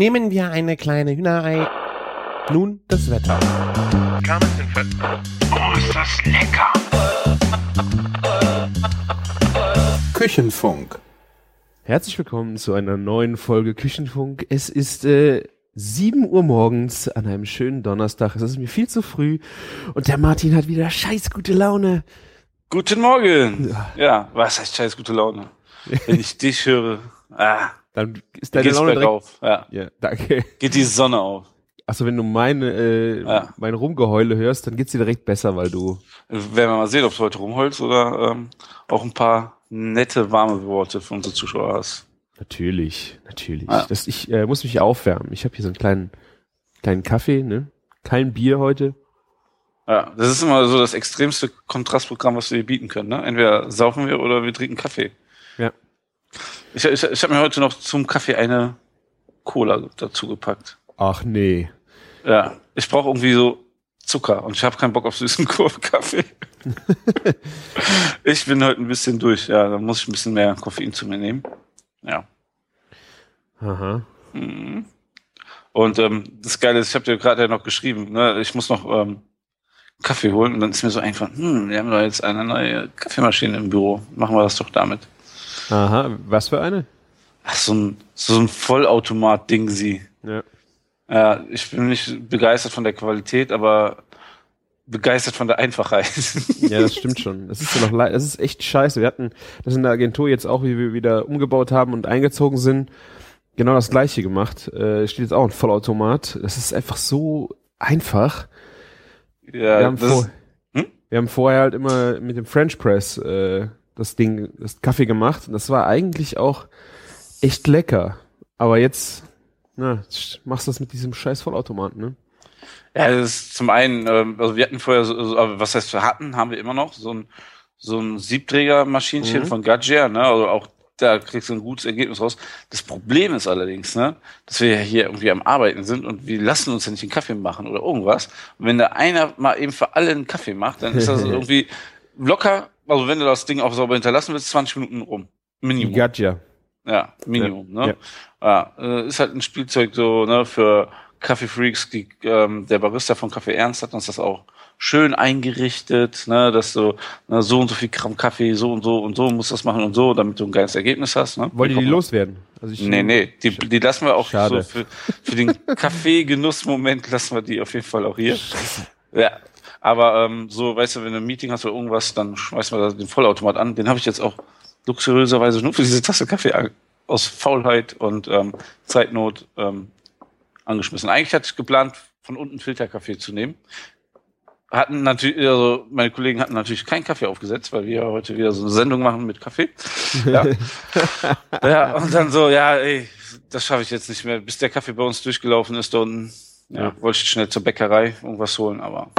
Nehmen wir eine kleine Hühnerei. Nun das Wetter. Oh, ist das lecker! Küchenfunk. Herzlich willkommen zu einer neuen Folge Küchenfunk. Es ist äh, 7 Uhr morgens an einem schönen Donnerstag. Es ist mir viel zu früh und der Martin hat wieder scheiß gute Laune. Guten Morgen! Ja, was heißt scheiß gute Laune? Wenn ich dich höre, ah, Dann ist deine Laune direkt. bergauf. Ja, Ja, danke. geht die Sonne auf. Achso, wenn du meine, äh, Ja. mein Rumgeheule hörst, dann geht's dir direkt besser, weil du. Werden wir mal sehen, ob du heute rumholst oder ähm, auch ein paar nette, warme Worte für unsere Zuschauer hast. Natürlich, natürlich. Ja. Das, ich äh, muss mich aufwärmen. Ich habe hier so einen kleinen, kleinen Kaffee, ne? Kein Bier heute. Ja, das ist immer so das extremste Kontrastprogramm, was wir bieten können. Ne? Entweder saufen wir oder wir trinken Kaffee. Ich, ich, ich habe mir heute noch zum Kaffee eine Cola dazu gepackt. Ach nee. Ja, ich brauche irgendwie so Zucker und ich habe keinen Bock auf süßen Kurvenkaffee. ich bin heute ein bisschen durch, ja, da muss ich ein bisschen mehr Koffein zu mir nehmen. Ja. Aha. Und ähm, das Geile ist, ich habe dir gerade ja noch geschrieben, ne, ich muss noch ähm, Kaffee holen und dann ist mir so einfach, hm, wir haben doch jetzt eine neue Kaffeemaschine im Büro. Machen wir das doch damit. Aha. Was für eine? Ach, so ein, so ein Vollautomat-Ding sie. Ja. Ja, ich bin nicht begeistert von der Qualität, aber begeistert von der Einfachheit. Ja, das stimmt schon. Das ist ja noch leid. Das ist echt scheiße. Wir hatten das in der Agentur jetzt auch, wie wir wieder umgebaut haben und eingezogen sind, genau das gleiche gemacht. Äh, steht jetzt auch ein Vollautomat. Das ist einfach so einfach. ja, wir, haben das, vor, Hm? wir haben vorher halt immer mit dem French Press äh, das Ding, das Kaffee gemacht. Und das war eigentlich auch echt lecker. Aber jetzt, na, machst du das mit diesem scheiß Vollautomaten, ne? Ja, das ist zum einen, ähm, also wir hatten vorher, so, was heißt wir hatten, haben wir immer noch so ein so ein Siebträgermaschinchen Mhm. von Gadget, ne? Also auch da kriegst du ein gutes Ergebnis raus. Das Problem ist allerdings, ne, dass wir ja hier irgendwie am Arbeiten sind und wir lassen uns ja nicht einen Kaffee machen oder irgendwas. Und wenn da einer mal eben für alle einen Kaffee macht, dann ist das irgendwie locker, also wenn du das Ding auch sauber hinterlassen willst, 20 Minuten rum. Minimum. Gadja. Ja, Minimum, Ja, ne? Ja, äh, ist halt ein Spielzeug so, ne, für Kaffeefreaks, die, ähm, der Barista von Kaffee Ernst hat uns das auch schön eingerichtet, ne, dass du ne, so und so viel Gramm Kaffee, so und so und so musst das machen und so, damit du ein geiles Ergebnis hast, ne? Wollt ihr die loswerden? Also ich, Nee, nee, die, die lassen wir auch Schade. so für, für den Kaffee-Genussmoment lassen wir die auf jeden Fall auch hier. Ja. Aber ähm, so, weißt du, wenn du ein Meeting hast oder irgendwas, dann schmeißen wir da den Vollautomat an. Den habe ich jetzt auch luxuriöserweise nur für diese Tasse Kaffee aus Faulheit und ähm, Zeitnot ähm, angeschmissen. Eigentlich hatte ich geplant, von unten Filterkaffee zu nehmen. Hatten natürlich, also meine Kollegen hatten natürlich keinen Kaffee aufgesetzt, weil wir heute wieder so eine Sendung machen mit Kaffee. Ja. ja, und dann so, ja, ey, das schaffe ich jetzt nicht mehr. Bis der Kaffee bei uns durchgelaufen ist, da unten, ja, Ja. wollte ich schnell zur Bäckerei irgendwas holen, aber,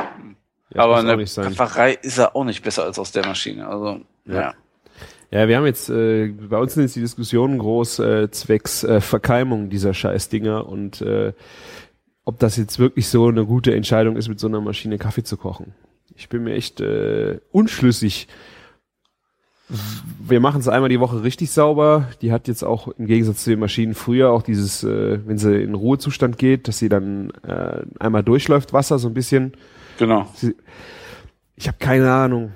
Ja, aber sein. Bäckerei ist er auch nicht besser als aus der Maschine. Also, ja. Ja. Ja, wir haben jetzt, äh, bei uns sind jetzt die Diskussionen groß äh, zwecks äh, Verkeimung dieser Scheißdinger und äh, ob das jetzt wirklich so eine gute Entscheidung ist, mit so einer Maschine Kaffee zu kochen. Ich bin mir echt äh, unschlüssig. Wir machen es einmal die Woche richtig sauber. Die hat jetzt auch im Gegensatz zu den Maschinen früher auch dieses, äh, wenn sie in Ruhezustand geht, dass sie dann äh, einmal durchläuft Wasser so ein bisschen. Genau. Ich habe keine Ahnung.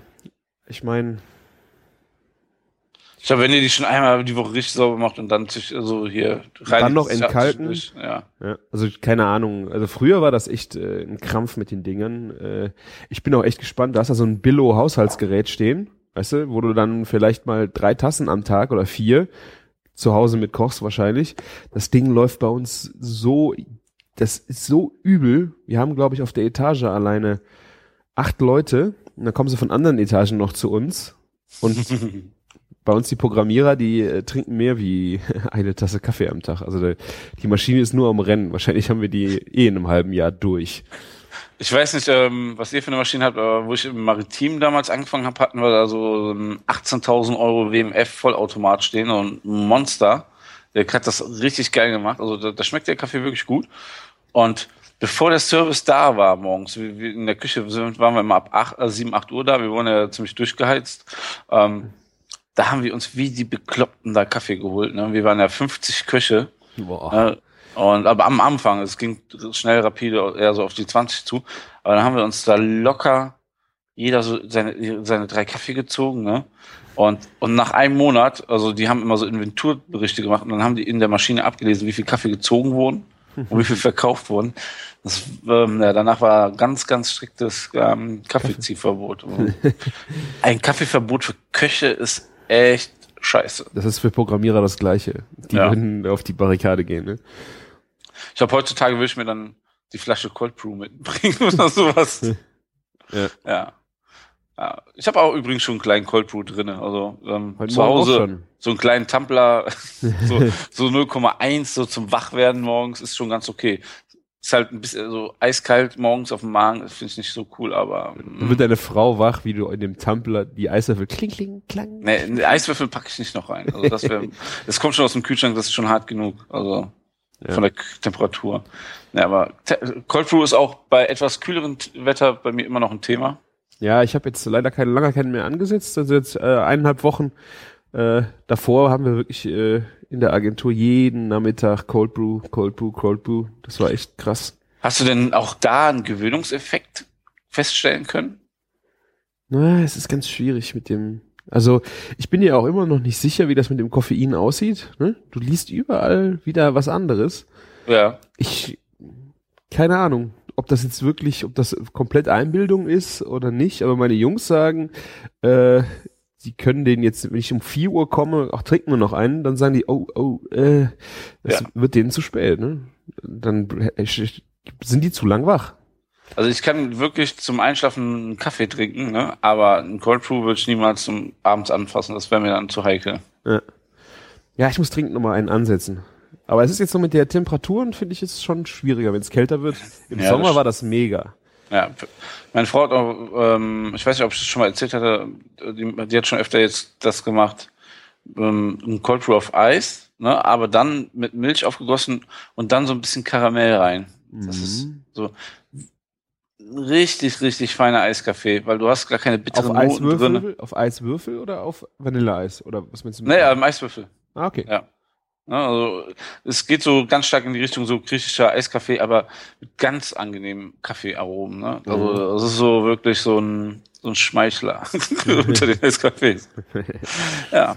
Ich meine, Ich glaube, wenn ihr die schon einmal die Woche richtig sauber macht und dann sich so hier rein. Dann noch entkalken? Ja. Ja, also keine Ahnung. Also früher war das echt äh, ein Krampf mit den Dingern. Äh, ich bin auch echt gespannt. Da hast du so ein Billo-Haushaltsgerät stehen, weißt du, wo du dann vielleicht mal drei Tassen am Tag oder vier zu Hause mit kochst wahrscheinlich. Das Ding läuft bei uns so, das ist so übel. Wir haben, glaube ich, auf der Etage alleine acht Leute. Und dann kommen sie von anderen Etagen noch zu uns. Und bei uns die Programmierer, die äh, trinken mehr wie eine Tasse Kaffee am Tag. Also der, die Maschine ist nur am Rennen. Wahrscheinlich haben wir die eh in einem halben Jahr durch. Ich weiß nicht, ähm, was ihr für eine Maschine habt, aber wo ich im Maritim damals angefangen habe, hatten wir da so ein 18.000 Euro WMF Vollautomat stehen und ein Monster. Der hat das richtig geil gemacht. Also da, da schmeckt der Kaffee wirklich gut. Und bevor der Service da war morgens, in der Küche sind, waren wir immer ab 8, äh, 7, 8 Uhr da, wir wurden ja ziemlich durchgeheizt. Ähm, da haben wir uns wie die Bekloppten da Kaffee geholt. Ne? Wir waren ja 50 Köche. Äh, Und aber am Anfang, es ging schnell rapide eher so auf die 20 zu. Aber dann haben wir uns da locker jeder so seine, seine drei Kaffee gezogen, ne? Und, und nach einem Monat, also die haben immer so Inventurberichte gemacht und dann haben die in der Maschine abgelesen, wie viel Kaffee gezogen wurden und wie viel verkauft wurden. Das, ähm, ja, danach war ganz, ganz striktes ähm, Kaffeeziehverbot. Ein Kaffeeverbot für Köche ist echt scheiße. Das ist für Programmierer das Gleiche. Die Ja. würden auf die Barrikade gehen, ne? Ich glaube, heutzutage würde ich mir dann die Flasche Cold Brew mitbringen oder sowas. Ja. ja. Ja. Ich habe auch übrigens schon einen kleinen Cold Brew drin. Also ähm, zu Hause so einen kleinen Tumbler, so, so 0,1 so zum Wachwerden morgens ist schon ganz okay. Ist halt ein bisschen so eiskalt morgens auf dem Magen, das finde ich nicht so cool, aber Dann wird deine Frau wach, wie du in dem Tumbler die Eiswürfel kling, kling, klang. nee, einen Eiswürfel packe ich nicht noch rein. Also das wäre, das kommt schon aus dem Kühlschrank, das ist schon hart genug. Also Ja. von der K Temperatur. Ja, aber Te Cold Brew ist auch bei etwas kühleren Wetter bei mir immer noch ein Thema. Ja, ich habe jetzt leider keine lange keinen mehr angesetzt. Also jetzt äh, eineinhalb Wochen äh, davor haben wir wirklich äh, in der Agentur jeden Nachmittag Cold Brew, Cold Brew, Cold Brew. Das war echt krass. Hast du denn auch da einen Gewöhnungseffekt feststellen können? Na, es ist ganz schwierig mit dem. Also ich bin ja auch immer noch nicht sicher, wie das mit dem Koffein aussieht. Ne? Du liest überall wieder was anderes. Ja. Ich keine Ahnung, ob das jetzt wirklich, ob das komplett Einbildung ist oder nicht. Aber meine Jungs sagen, äh, sie können den jetzt, wenn ich um 4 Uhr komme, ach, trinken wir noch einen, dann sagen die, oh, oh, äh, das Ja. wird denen zu spät, ne? Dann sind die zu lang wach. Also ich kann wirklich zum Einschlafen einen Kaffee trinken, ne? aber einen Cold Brew würde ich niemals zum abends anfassen. Das wäre mir dann zu heikel. Ja, ich muss dringend nochmal einen ansetzen. Aber es ist jetzt so mit der Temperaturen, finde ich, es schon schwieriger, wenn es kälter wird. Im Ja, Sommer das war das mega. Ja, meine Frau hat auch, ähm, ich weiß nicht, ob ich das schon mal erzählt hatte, die, die hat schon öfter jetzt das gemacht, ähm, ein Cold Brew auf Eis, ne, aber dann mit Milch aufgegossen und dann so ein bisschen Karamell rein. Das ist Mhm. so richtig, richtig feiner Eiskaffee, weil du hast gar keine Auf bitteren Noten drin. Auf Eiswürfel oder auf Vanilleeis? Oder was meinst du? Nee, am Eiswürfel. Ah, okay. Ja. Ja, also es geht so ganz stark in die Richtung so griechischer Eiskaffee, aber mit ganz angenehmen Kaffeearomen. Ne? Also das ist so wirklich so ein, so ein Schmeichler unter den Eiskaffees. Ja,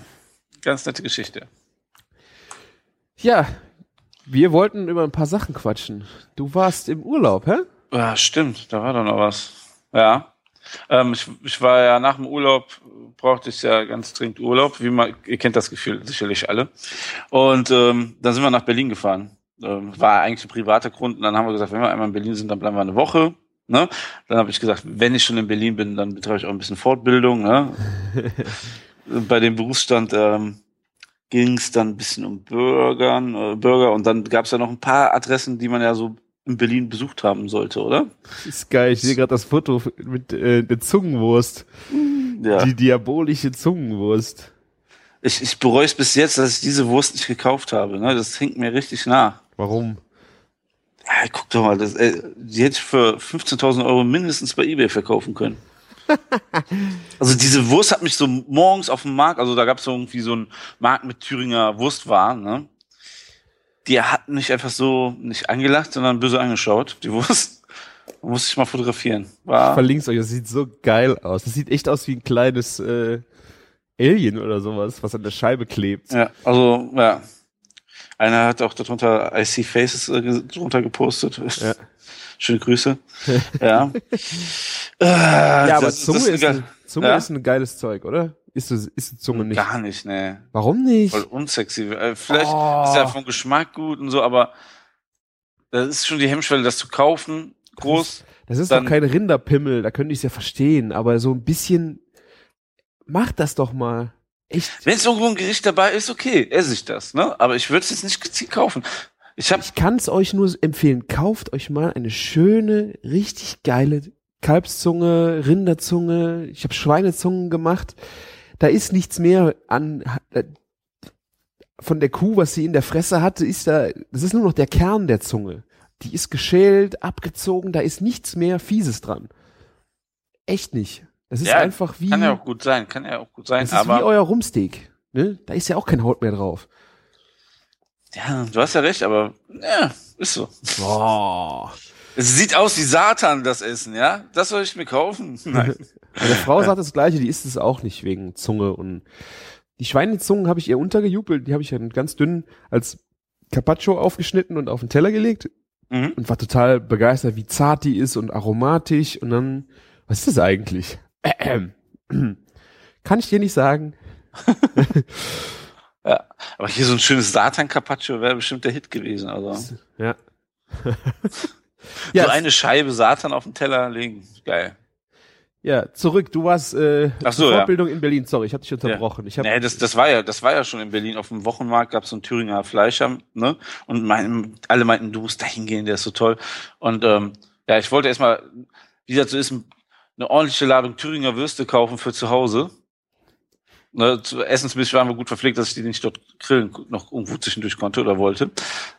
ganz nette Geschichte. Ja, wir wollten über ein paar Sachen quatschen. Du warst im Urlaub, hä? Ja, stimmt, da war doch noch was. Ja. Ähm, ich, ich war ja nach dem Urlaub, brauchte ich ja ganz dringend Urlaub, wie man, ihr kennt das Gefühl sicherlich alle. Und ähm, dann sind wir nach Berlin gefahren. Ähm, war eigentlich ein privater Grund. Und dann haben wir gesagt, wenn wir einmal in Berlin sind, dann bleiben wir eine Woche. Ne? Dann habe ich gesagt, wenn ich schon in Berlin bin, dann betreibe ich auch ein bisschen Fortbildung. Ne? Bei dem Berufsstand ähm, ging es dann ein bisschen um Bürgern, äh, Bürger und dann gab es ja noch ein paar Adressen, die man ja so in Berlin besucht haben sollte, oder? Ist geil. Ich sehe gerade das Foto mit äh, der Zungenwurst. Ja. Die diabolische Zungenwurst. Ich, ich bereue es bis jetzt, dass ich diese Wurst nicht gekauft habe. Ne? Das hängt mir richtig nach. Warum? Ja, guck doch mal, das, ey, die hätte ich für 15.000 Euro mindestens bei eBay verkaufen können. also diese Wurst hat mich so morgens auf dem Markt, also da gab es so irgendwie so einen Markt mit Thüringer Wurstwaren, ne? Die hat mich einfach so nicht angelacht, sondern böse angeschaut, die Wurst. Da musste ich mal fotografieren. Ich War, verlink's euch. Das sieht so geil aus. Das sieht echt aus wie ein kleines äh, Alien oder sowas, was an der Scheibe klebt. Ja, also, ja. Einer hat auch darunter I See Faces äh, drunter gepostet. Ja. Schöne Grüße. ja. Äh, Ja, aber das- Zunge, das ist, ein, Zunge Ja? ist ein geiles Zeug, oder? Ist, es- ist die Zunge nicht? Gar nicht, ne. Warum nicht? Voll unsexy. Äh, Vielleicht Oh. ist ja vom Geschmack gut und so, aber das ist schon die Hemmschwelle, das zu kaufen. Groß. Das ist Dann- doch kein Rinderpimmel, da könnte ich es ja verstehen, aber so ein bisschen, mach das doch mal. Echt. Wenn es irgendwo ein Gericht dabei ist, okay, esse ich das, ne? Aber ich würde es jetzt nicht gezielt kaufen. Ich habe Ich kann es euch nur empfehlen, kauft euch mal eine schöne, richtig geile Kalbszunge, Rinderzunge, ich habe Schweinezungen gemacht. Da ist nichts mehr an äh, von der Kuh, was sie in der Fresse hatte, ist da, das ist nur noch der Kern der Zunge. Die ist geschält, abgezogen, da ist nichts mehr Fieses dran. Echt nicht. Das ist Ja, einfach wie, kann ja auch gut sein, kann ja auch gut sein, das ist wie aber euer Rumsteak. Ne? Da ist ja auch kein Haut mehr drauf. ja, du hast ja recht, aber Ja, ist so. Boah. Es sieht aus wie Satan, das Essen, ja? Das soll ich mir kaufen? Nein. Meine Frau sagt das Gleiche, die isst es auch nicht wegen Zunge und die Schweinezungen habe ich ihr untergejubelt, die habe ich dann ganz dünn als Carpaccio aufgeschnitten und auf den Teller gelegt Mhm. und war total begeistert, wie zart die ist und aromatisch und dann, was ist das eigentlich? Ähm. Kann ich dir nicht sagen. Ja. Aber hier so ein schönes Satan-Carpaccio wäre bestimmt der Hit gewesen. Also. Ja. so ja, eine Scheibe Satan auf den Teller legen. Geil. Ja, zurück. Du warst äh, Ach so, zur ja. Fortbildung in Berlin. Sorry, ich hatte dich unterbrochen. Ich hab, Nee, das, das war ja, das war ja schon in Berlin auf dem Wochenmarkt, gab es so einen Thüringer Fleischer, ne? Und mein, alle meinten, du musst da hingehen, der ist so toll. Und ähm, ja, ich wollte erstmal, wie das so ist, eine ordentliche Ladung Thüringer Würste kaufen für zu Hause. Ne, zu essensmäßig waren wir gut verpflegt, dass ich die nicht dort grillen noch irgendwo zwischendurch konnte oder wollte.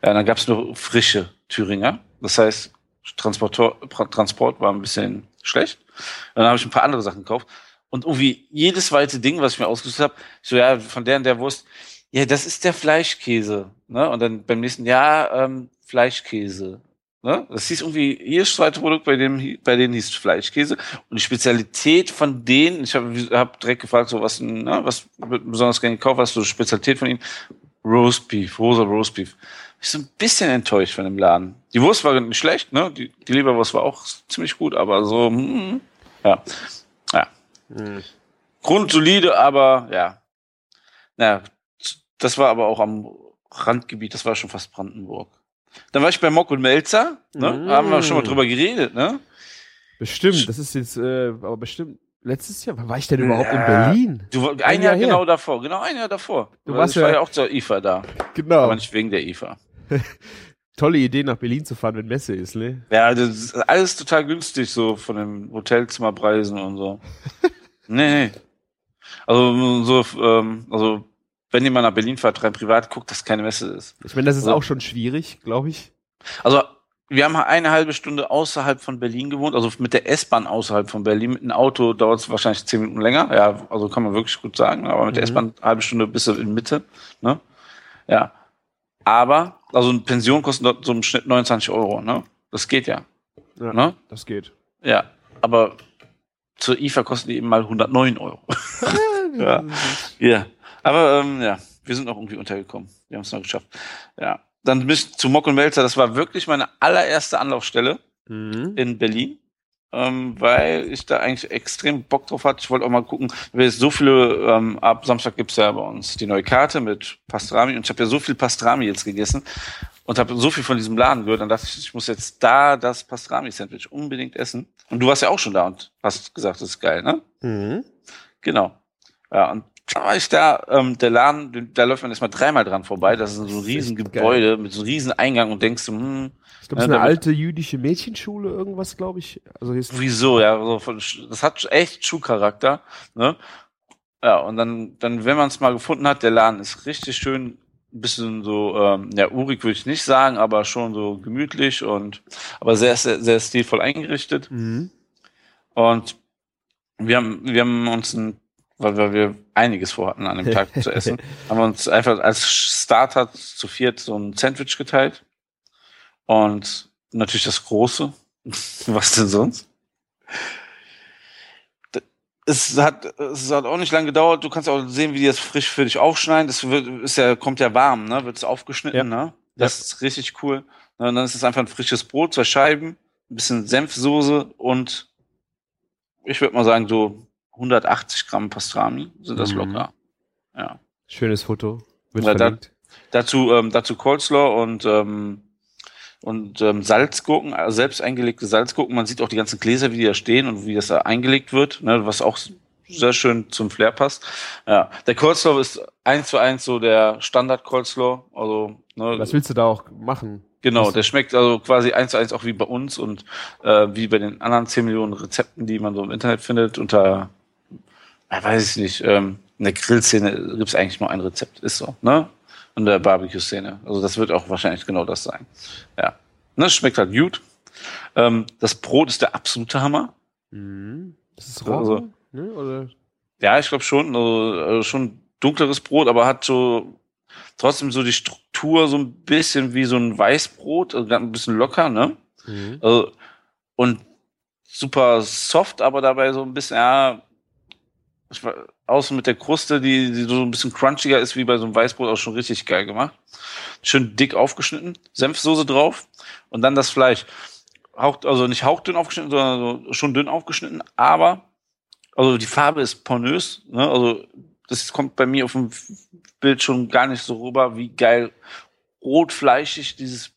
Ja, dann gab es nur frische Thüringer. Das heißt, Transportor, Transport war ein bisschen schlecht. Dann habe ich ein paar andere Sachen gekauft. Und irgendwie jedes zweite Ding, was ich mir ausgesucht habe, so ja, von der und der Wurst, ja, das ist der Fleischkäse. Ne? Und dann beim nächsten Jahr ähm, Fleischkäse. Ne? Das hieß irgendwie, jedes zweite Produkt bei dem, bei denen hieß Fleischkäse. Und die Spezialität von denen, ich habe hab direkt gefragt, so was, ne, was besonders gerne gekauft, was so Spezialität von ihnen? Roastbeef, rosa Roastbeef. Ich bin so ein bisschen enttäuscht von dem Laden. Die Wurst war nicht schlecht, ne? Die, die Leberwurst war auch ziemlich gut, aber so, hm, ja. Ja. Hm. Grundsolide, aber ja. Naja, das war aber auch am Randgebiet, das war schon fast Brandenburg. Dann war ich bei Mock und Melzer, ne? Mm. Haben wir schon mal drüber geredet, ne? Bestimmt, das ist jetzt, äh, aber bestimmt, letztes Jahr, wann war ich denn überhaupt in Ja. Berlin? Du, ein, Ein Jahr, Jahr genau davor, genau ein Jahr davor. Du warst ich war ja- ja auch zur IFA da, Genau. aber nicht wegen der IFA. Tolle Idee, nach Berlin zu fahren, wenn Messe ist, ne? Ja, das ist alles total günstig, so von den Hotelzimmerpreisen und so. nee, nee. Also, so, ähm, also, wenn jemand nach Berlin fährt, rein privat, guckt, dass keine Messe ist. Ich meine, das ist Ja. auch schon schwierig, glaube ich. Also, wir haben eine halbe Stunde außerhalb von Berlin gewohnt, also mit der S-Bahn außerhalb von Berlin. Mit einem Auto dauert es wahrscheinlich zehn Minuten länger. Ja, also kann man wirklich gut sagen. Aber mit der Mhm. S-Bahn eine halbe Stunde bis in Mitte. Ne? Ja. Aber, also eine Pension kostet dort so im Schnitt 29 Euro. Ne? Das geht ja. Ja, Ne? das geht. Ja. Aber zur IFA kosten die eben mal 109 Euro. Ja. Ja. Aber ähm, ja, wir sind noch irgendwie untergekommen. Wir haben es noch geschafft. Ja. Dann bis zu Mock und Melzer, das war wirklich meine allererste Anlaufstelle Mhm. in Berlin, ähm, weil ich da eigentlich extrem Bock drauf hatte. Ich wollte auch mal gucken, weil es so viele, ähm, ab Samstag gibt's ja bei uns die neue Karte mit Pastrami und ich habe ja so viel Pastrami jetzt gegessen und habe so viel von diesem Laden gehört, dann dachte ich, ich muss jetzt da das Pastrami-Sandwich unbedingt essen. Und du warst ja auch schon da und hast gesagt, das ist geil, ne? Mhm. Genau. Ja, und ich da, ähm, der Laden, den- da läuft man erstmal dreimal dran vorbei. Das ist so ein Das ist riesen echt Gebäude mit so einem riesen Eingang und denkst du, hm, Ich glaube, Ja, es ist eine alte jüdische Mädchenschule, irgendwas, glaube ich. Also hier ist wieso, ja, so von, das hat echt Schuhcharakter, ne? Ja, und dann, dann, wenn man es mal gefunden hat, der Laden ist richtig schön, ein bisschen so, ähm, ja, urig würde ich nicht sagen, aber schon so gemütlich und, aber sehr, sehr, sehr stilvoll eingerichtet. Mhm. Und wir haben, wir haben uns ein, weil wir, wir einiges vorhatten an dem Tag zu essen, haben wir uns einfach als Starter zu viert so ein Sandwich geteilt. Und natürlich das große. Was denn sonst? Es hat, es hat auch nicht lange gedauert. Du kannst auch sehen, wie die das frisch für dich aufschneiden. Das wird, ist ja, kommt ja warm, ne? Wird es aufgeschnitten, Ja. ne? Das ist richtig cool. Und dann ist es einfach ein frisches Brot, zwei Scheiben, ein bisschen Senfsoße und ich würde mal sagen, so 180 Gramm Pastrami sind das Mhm. locker. Ja. Schönes Foto. Wird Ja, da-. Dazu, ähm, dazu Coleslaw und, ähm, und ähm, Salzgurken, also selbst eingelegte Salzgurken. Man sieht auch die ganzen Gläser, wie die da stehen und wie das da eingelegt wird, ne, was auch sehr schön zum Flair passt. Ja, der Coleslaw ist eins zu eins so der Standard Coleslaw. Also, ne, Was willst du da auch machen? Genau, Was- der schmeckt also quasi eins zu eins auch wie bei uns und äh, wie bei den anderen 10 Millionen Rezepten, die man so im Internet findet. Unter, äh, weiß ich nicht, ähm, in der Grillszene gibt's eigentlich nur ein Rezept, ist so, ne? In der Barbecue-Szene. Also das wird auch wahrscheinlich genau das sein. Ja. Ne, schmeckt halt gut. Ähm, das Brot ist der absolute Hammer. Mhm. Das ist Also- rosa, ne? Oder? Ja, ich glaube schon. Also, also schon dunkleres Brot, aber hat so trotzdem so die Struktur Struktur so ein bisschen wie so ein Weißbrot, also ein bisschen locker, ne? Mhm. Also, und super soft, aber dabei so ein bisschen, ja, ich war, außen mit der Kruste, die, die so ein bisschen crunchiger ist wie bei so einem Weißbrot, auch schon richtig geil gemacht. Schön dick aufgeschnitten, Senfsoße drauf und dann das Fleisch. Haucht, also nicht hauchdünn aufgeschnitten, sondern so schon dünn aufgeschnitten, aber also die Farbe ist pornös, ne? Also das kommt bei mir auf dem Bild schon gar nicht so rüber, wie geil rotfleischig dieses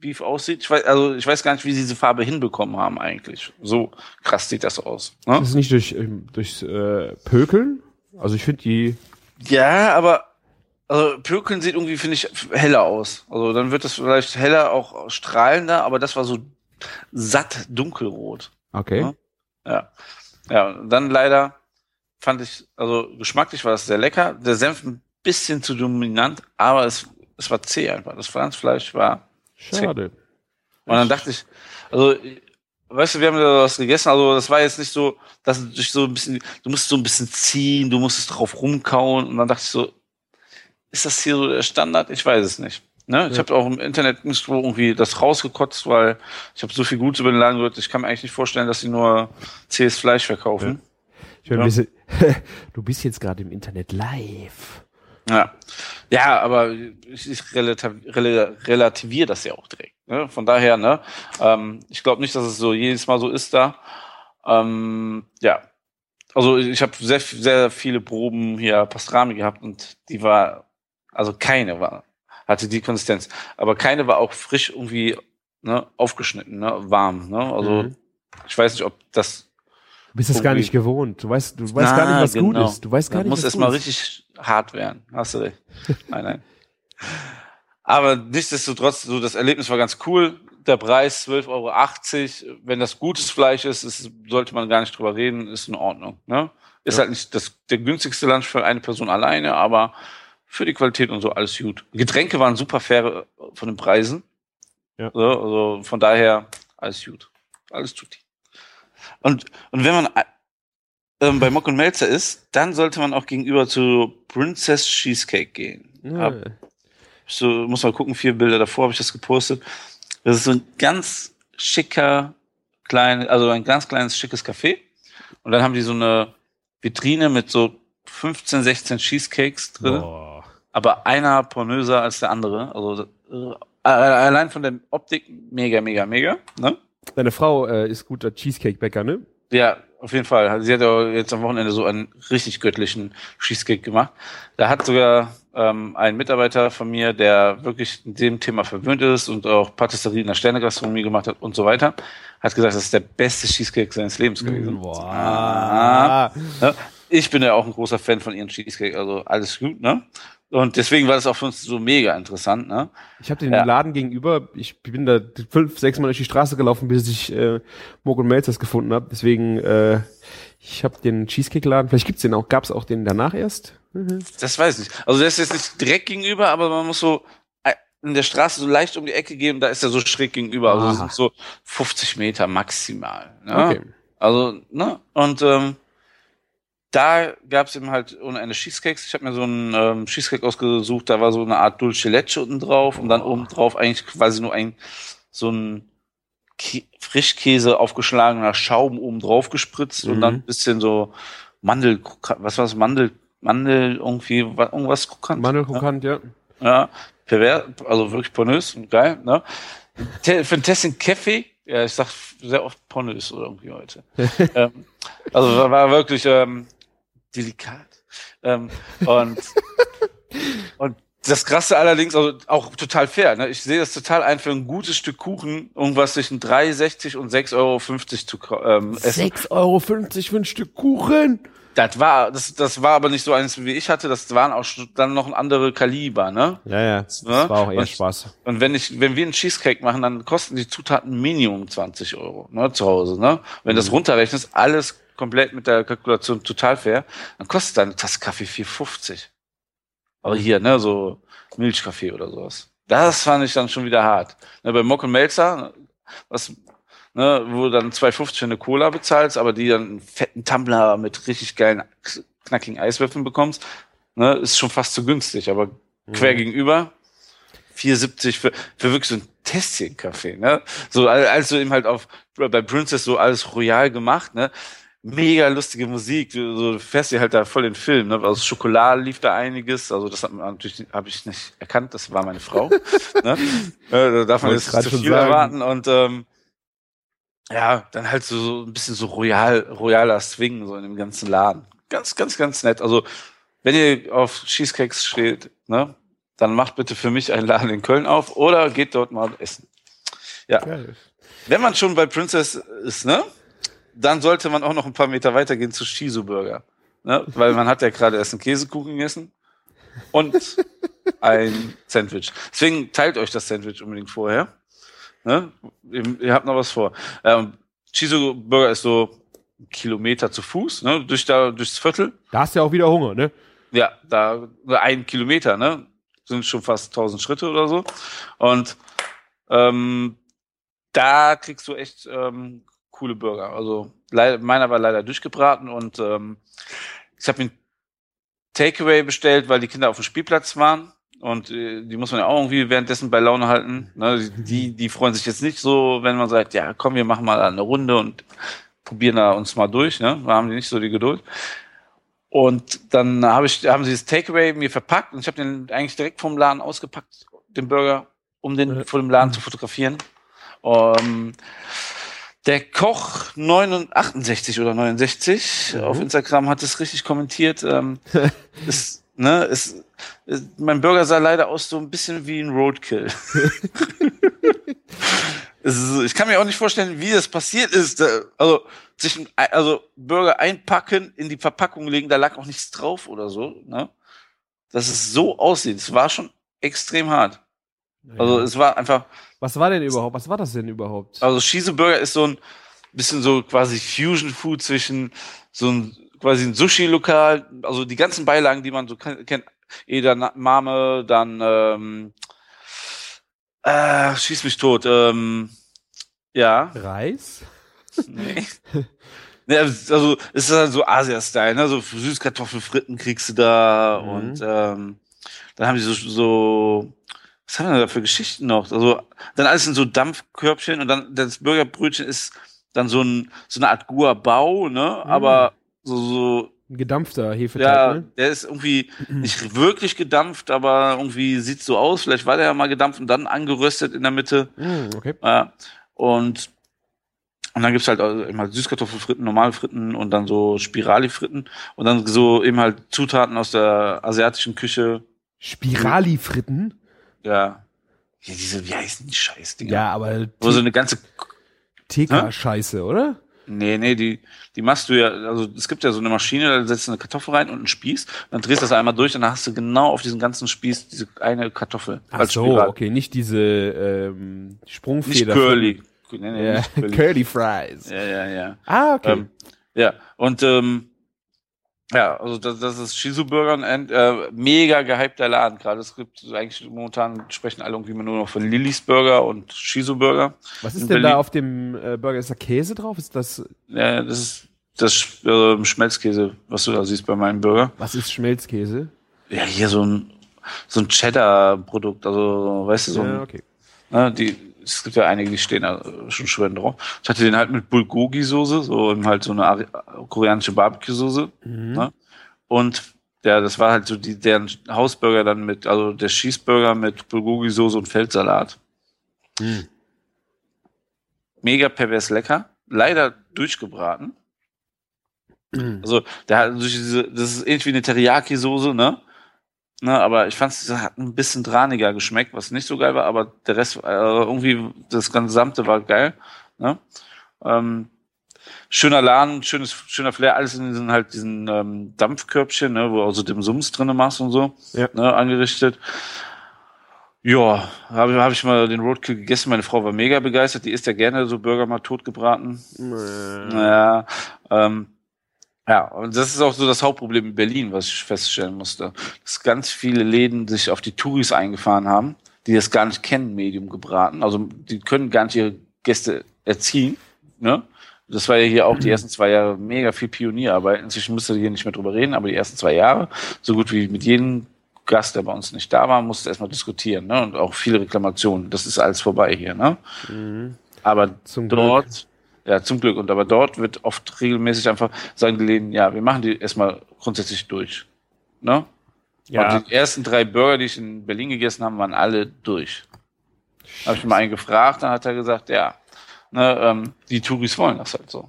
Beef aussieht. Ich weiß, also ich weiß gar nicht, wie sie diese Farbe hinbekommen haben eigentlich. So krass sieht das aus. Ne? Das ist nicht durch ähm, durchs äh, Pökeln. Also ich finde die. Ja, aber also Pökeln sieht irgendwie finde ich heller aus. Also dann wird das vielleicht heller, auch strahlender, aber das war so satt dunkelrot. Okay. Ne? Ja. Ja, dann leider fand ich, also geschmacklich war das sehr lecker. Der Senf ein bisschen zu dominant, aber es, es war zäh einfach. Das Pflanzfleisch war Schade. Und dann dachte ich, also, weißt du, wir haben da was gegessen, also das war jetzt nicht so, dass du dich so ein bisschen, du musst so ein bisschen ziehen, du musstest drauf rumkauen und dann dachte ich so, ist das hier so der Standard? Ich weiß es nicht. Ne? Ich ja. habe auch im Internet nicht irgendwie das rausgekotzt, weil ich habe so viel Gutes über den Laden gehört, ich kann mir eigentlich nicht vorstellen, dass sie nur zähes Fleisch verkaufen. Ja. Ja. Bisschen, du bist jetzt gerade im Internet live. Ja, ja aber ich, ich relativ, relativiere das ja auch direkt. Ne? Von daher, ne, ähm, ich glaube nicht, dass es so jedes Mal so ist da. Ähm, ja, also ich habe sehr, sehr viele Proben hier Pastrami gehabt und die war, also keine war, hatte die Konsistenz, aber keine war auch frisch irgendwie ne, aufgeschnitten, ne, warm. Ne? Also mhm. ich weiß nicht, ob das Du bist es gar nicht gewohnt. Du weißt, du weißt Na, gar nicht, was genau. gut ist. Du weißt gar Man nicht, muss erst mal richtig hart werden. Hast du recht. nein, nein. Aber nichtsdestotrotz, so das Erlebnis war ganz cool. Der Preis 12,80 Euro. Wenn das gutes Fleisch ist, ist, sollte man gar nicht drüber reden, ist in Ordnung. Ne? Ist ja. halt nicht das, der günstigste Lunch für eine Person alleine, aber für die Qualität und so alles gut. Getränke waren super fair von den Preisen. Ja. So, also von daher alles gut. Alles tut. Und, und wenn man ähm, bei Mock und Melzer ist, dann sollte man auch gegenüber zu Princess Cheesecake gehen. Ja. so, muss mal gucken, vier Bilder davor habe ich das gepostet. Das ist so ein ganz schicker, klein, also ein ganz kleines, schickes Café. Und dann haben die so eine Vitrine mit so 15, 16 Cheesecakes drin. Boah. Aber einer pornöser als der andere. Also äh, allein von der Optik mega, mega, mega. Ne? Deine Frau äh, ist guter Cheesecake-Bäcker, ne? Ja, auf jeden Fall. Sie hat ja jetzt am Wochenende so einen richtig göttlichen Cheesecake gemacht. Da hat sogar ähm, ein Mitarbeiter von mir, der wirklich in dem Thema verwöhnt ist und auch Patisserie in der Sternegastronomie gemacht hat und so weiter, hat gesagt, das ist der beste Cheesecake seines Lebens gewesen. Wow. Ah, ja. Ich bin ja auch ein großer Fan von ihren Cheesecake, also alles gut, ne? Und deswegen war das auch für uns so mega interessant. Ne? Ich habe den ja. Laden gegenüber, ich bin da fünf, sechs Mal durch die Straße gelaufen, bis ich äh, Morgan Melzers gefunden habe. Deswegen, äh, ich habe den Cheesecake-Laden, vielleicht gibt's den auch, gab's auch den danach erst? Mhm. Das weiß ich nicht. Also der ist jetzt nicht direkt gegenüber, aber man muss so äh, in der Straße so leicht um die Ecke gehen, da ist er so schräg gegenüber. Also das sind so 50 Meter maximal. Ne? Okay. Also, ne? Und ähm, da gab es eben halt ohne eine Cheesecakes. Ich habe mir so einen ähm, Cheesecake ausgesucht, da war so eine Art Dulce Leche unten drauf und dann oben drauf eigentlich quasi nur ein so ein Kä Frischkäse aufgeschlagener Schaum oben drauf gespritzt mhm. und dann ein bisschen so Mandel, was war das, Mandel, Mandel irgendwie, irgendwas krokant. Mandelkrokant, ja. ja. Ja, pervers, also wirklich pornös und geil, ne? Für ein Tessin Kaffee, ja, ich sag sehr oft oder irgendwie heute. ähm, also war wirklich, ähm, delikat. Ähm, und, und das Krasse allerdings, also auch total fair. Ne? Ich sehe das total ein für ein gutes Stück Kuchen, irgendwas zwischen 3,60 und 6,50 Euro zu ähm, essen. 6,50 Euro für ein Stück Kuchen? Das war, das, das war aber nicht so eins, wie ich hatte. Das waren auch dann noch ein andere Kaliber, ne? Ja, ja. Das, ne? war auch eher und, Spaß. Und wenn ich, wenn wir einen Cheesecake machen, dann kosten die Zutaten Minimum 20 Euro, ne, zu Hause, ne? Wenn mhm. das runterrechnest, alles komplett mit der Kalkulation total fair, dann kostet deine Tasse Kaffee 4,50. Aber hier, ne, so Milchkaffee oder sowas. Das fand ich dann schon wieder hart. Ne, bei Mock und Melzer, was, ne, wo du dann 2,50 für eine Cola bezahlst, aber die dann einen fetten Tumbler mit richtig geilen, knackigen Eiswürfeln bekommst, ne, ist schon fast zu günstig. Aber mhm. quer gegenüber, 4,70 für, für wirklich so ein Tässchen-Kaffee, ne? So, also eben halt auf, bei Princess so alles royal gemacht, ne? Mega lustige Musik, du, so, du fährst dir halt da voll den Film, ne? Aus Schokolade lief da einiges, also das hat man natürlich, habe ich nicht erkannt, das war meine Frau, ne? Äh, da darf man jetzt zu viel erwarten und, ähm, ja, dann halt so, so ein bisschen so royal, royaler Swing, so in dem ganzen Laden. Ganz, ganz, ganz nett. Also, wenn ihr auf Cheesecakes steht, ne, dann macht bitte für mich einen Laden in Köln auf oder geht dort mal essen. Ja. Geil. Wenn man schon bei Princess ist, ne, dann sollte man auch noch ein paar Meter weitergehen zu Shizu Burger. Ne? Weil man hat ja gerade erst einen Käsekuchen gegessen und ein Sandwich. Deswegen teilt euch das Sandwich unbedingt vorher. Ne? Ihr, habt noch was vor. Ähm, Shizu Burger ist so ein Kilometer zu Fuß, ne? Durch da, durchs Viertel. Da hast du ja auch wieder Hunger, ne? Ja, da ein Kilometer, ne? Sind schon fast 1000 Schritte oder so. Und ähm, da kriegst du echt ähm, coole Burger. Also meiner war leider durchgebraten und ähm, ich habe mir Takeaway bestellt, weil die Kinder auf dem Spielplatz waren. Und äh, die muss man ja auch irgendwie währenddessen bei Laune halten. Ne? Die, die freuen sich jetzt nicht so, wenn man sagt, ja, komm, wir machen mal eine Runde und probieren da uns mal durch. Ne? Da haben die nicht so die Geduld. Und dann hab ich, haben sie das Takeaway mir verpackt und ich habe den eigentlich direkt vom Laden ausgepackt, den Burger, um den vor dem Laden zu fotografieren. Um, der Koch 69 oder 69 mhm. auf Instagram hat es richtig kommentiert. Ähm, ist, ne, ist, ist, mein Burger sah leider aus so ein bisschen wie ein Roadkill. ist, ich kann mir auch nicht vorstellen, wie das passiert ist. Also sich also Burger einpacken, in die Verpackung legen, da lag auch nichts drauf oder so. Ne? Dass es so aussieht, es war schon extrem hart. Also es war einfach. Was war denn überhaupt? Was war das denn überhaupt? Also Shizu Burger ist so ein bisschen so quasi Fusion Food zwischen so ein quasi ein Sushi-Lokal, also die ganzen Beilagen, die man so kennt, Edamame, dann ähm, äh, schieß mich tot, ähm, ja. Reis? Nee. nee. Also es ist halt so Asia-Style, ne? So Süßkartoffelfritten kriegst du da mhm. und ähm, dann haben die so, so was haben wir da für Geschichten noch? Also dann alles in so Dampfkörbchen und dann das Burgerbrötchen ist dann so ein so eine Art Guabau, ne? Mhm. Aber so so ein gedampfter Hefeteig, ja, ne? der ist irgendwie nicht wirklich gedampft, aber irgendwie sieht so aus. Vielleicht war der ja mal gedampft und dann angeröstet in der Mitte. Mhm, okay. Ja. Und und dann gibt's halt immer Süßkartoffelfritten, normale Fritten und dann so Spirali-Fritten und dann so eben halt Zutaten aus der asiatischen Küche. Spirali-Fritten? Ja. Ja, diese, wie heißen die Scheißdinger? Ja, aber. Wo so eine ganze. TK-Scheiße, oder? Nee, nee, die, die machst du ja, also es gibt ja so eine Maschine, da setzt du eine Kartoffel rein und einen Spieß, dann drehst du das einmal durch und dann hast du genau auf diesen ganzen Spieß diese eine Kartoffel. Ach so, Spielrad. okay, nicht diese ähm, Sprungfeder. Nicht curly. Nee, nee, ja. nicht curly. curly Fries. Ja, ja, ja. Ah, okay. Ähm, ja, und ähm, ja, also das, das ist Shizu Burger ein äh, mega gehypter Laden gerade. Es gibt eigentlich momentan sprechen alle irgendwie nur noch von Lillys Burger und Shizu Burger. Was ist denn Berlin. da auf dem äh, Burger? Ist da Käse drauf? Ist das? Ja, das ist das äh, Schmelzkäse, was du da siehst bei meinem Burger. Was ist Schmelzkäse? Ja, hier so ein so ein Cheddar-Produkt, also weißt du so. Ja, okay. Ne, die es gibt ja einige, die stehen da schon schön drauf. Ich hatte den halt mit Bulgogi-Soße, so halt so eine koreanische Barbecue-Soße. Mhm. Ne? Und ja, das war halt so die, deren Hausburger dann mit, also der Cheeseburger mit Bulgogi-Soße und Feldsalat. Mhm. Mega pervers lecker. Leider durchgebraten. Mhm. Also, der hat durch diese, das ist irgendwie eine Teriyaki-Soße, ne? Ne, aber ich fand es hat ein bisschen drahniger geschmeckt, was nicht so geil war, aber der Rest, äh, irgendwie, das gesamte war geil. Ne? Ähm, schöner Laden, schönes, schöner Flair, alles in diesen halt diesen ähm, Dampfkörbchen, ne, wo du also dem Sums drinne machst und so, ja. ne, angerichtet. Ja, habe hab ich mal den Roadkill gegessen. Meine Frau war mega begeistert. Die isst ja gerne so Burger mal totgebraten. Nee. Ja, ähm, ja, und das ist auch so das Hauptproblem in Berlin, was ich feststellen musste. Dass ganz viele Läden sich auf die Touris eingefahren haben, die das gar nicht kennen, Medium gebraten. Also die können gar nicht ihre Gäste erziehen. Ne? Das war ja hier auch die mhm. ersten zwei Jahre mega viel Pionierarbeit. Inzwischen müsst ihr hier nicht mehr drüber reden, aber die ersten zwei Jahre, so gut wie mit jedem Gast, der bei uns nicht da war, musste erstmal diskutieren, ne? Und auch viele Reklamationen. Das ist alles vorbei hier, ne? Mhm. Aber zum dort, Glück. Ja, zum Glück. Und aber dort wird oft regelmäßig einfach sagen Läden, ja, wir machen die erstmal grundsätzlich durch. Ne? Ja. Und die ersten drei Burger, die ich in Berlin gegessen habe, waren alle durch. Habe ich mal einen gefragt, dann hat er gesagt, ja, ne, ähm, die Touris wollen das halt so.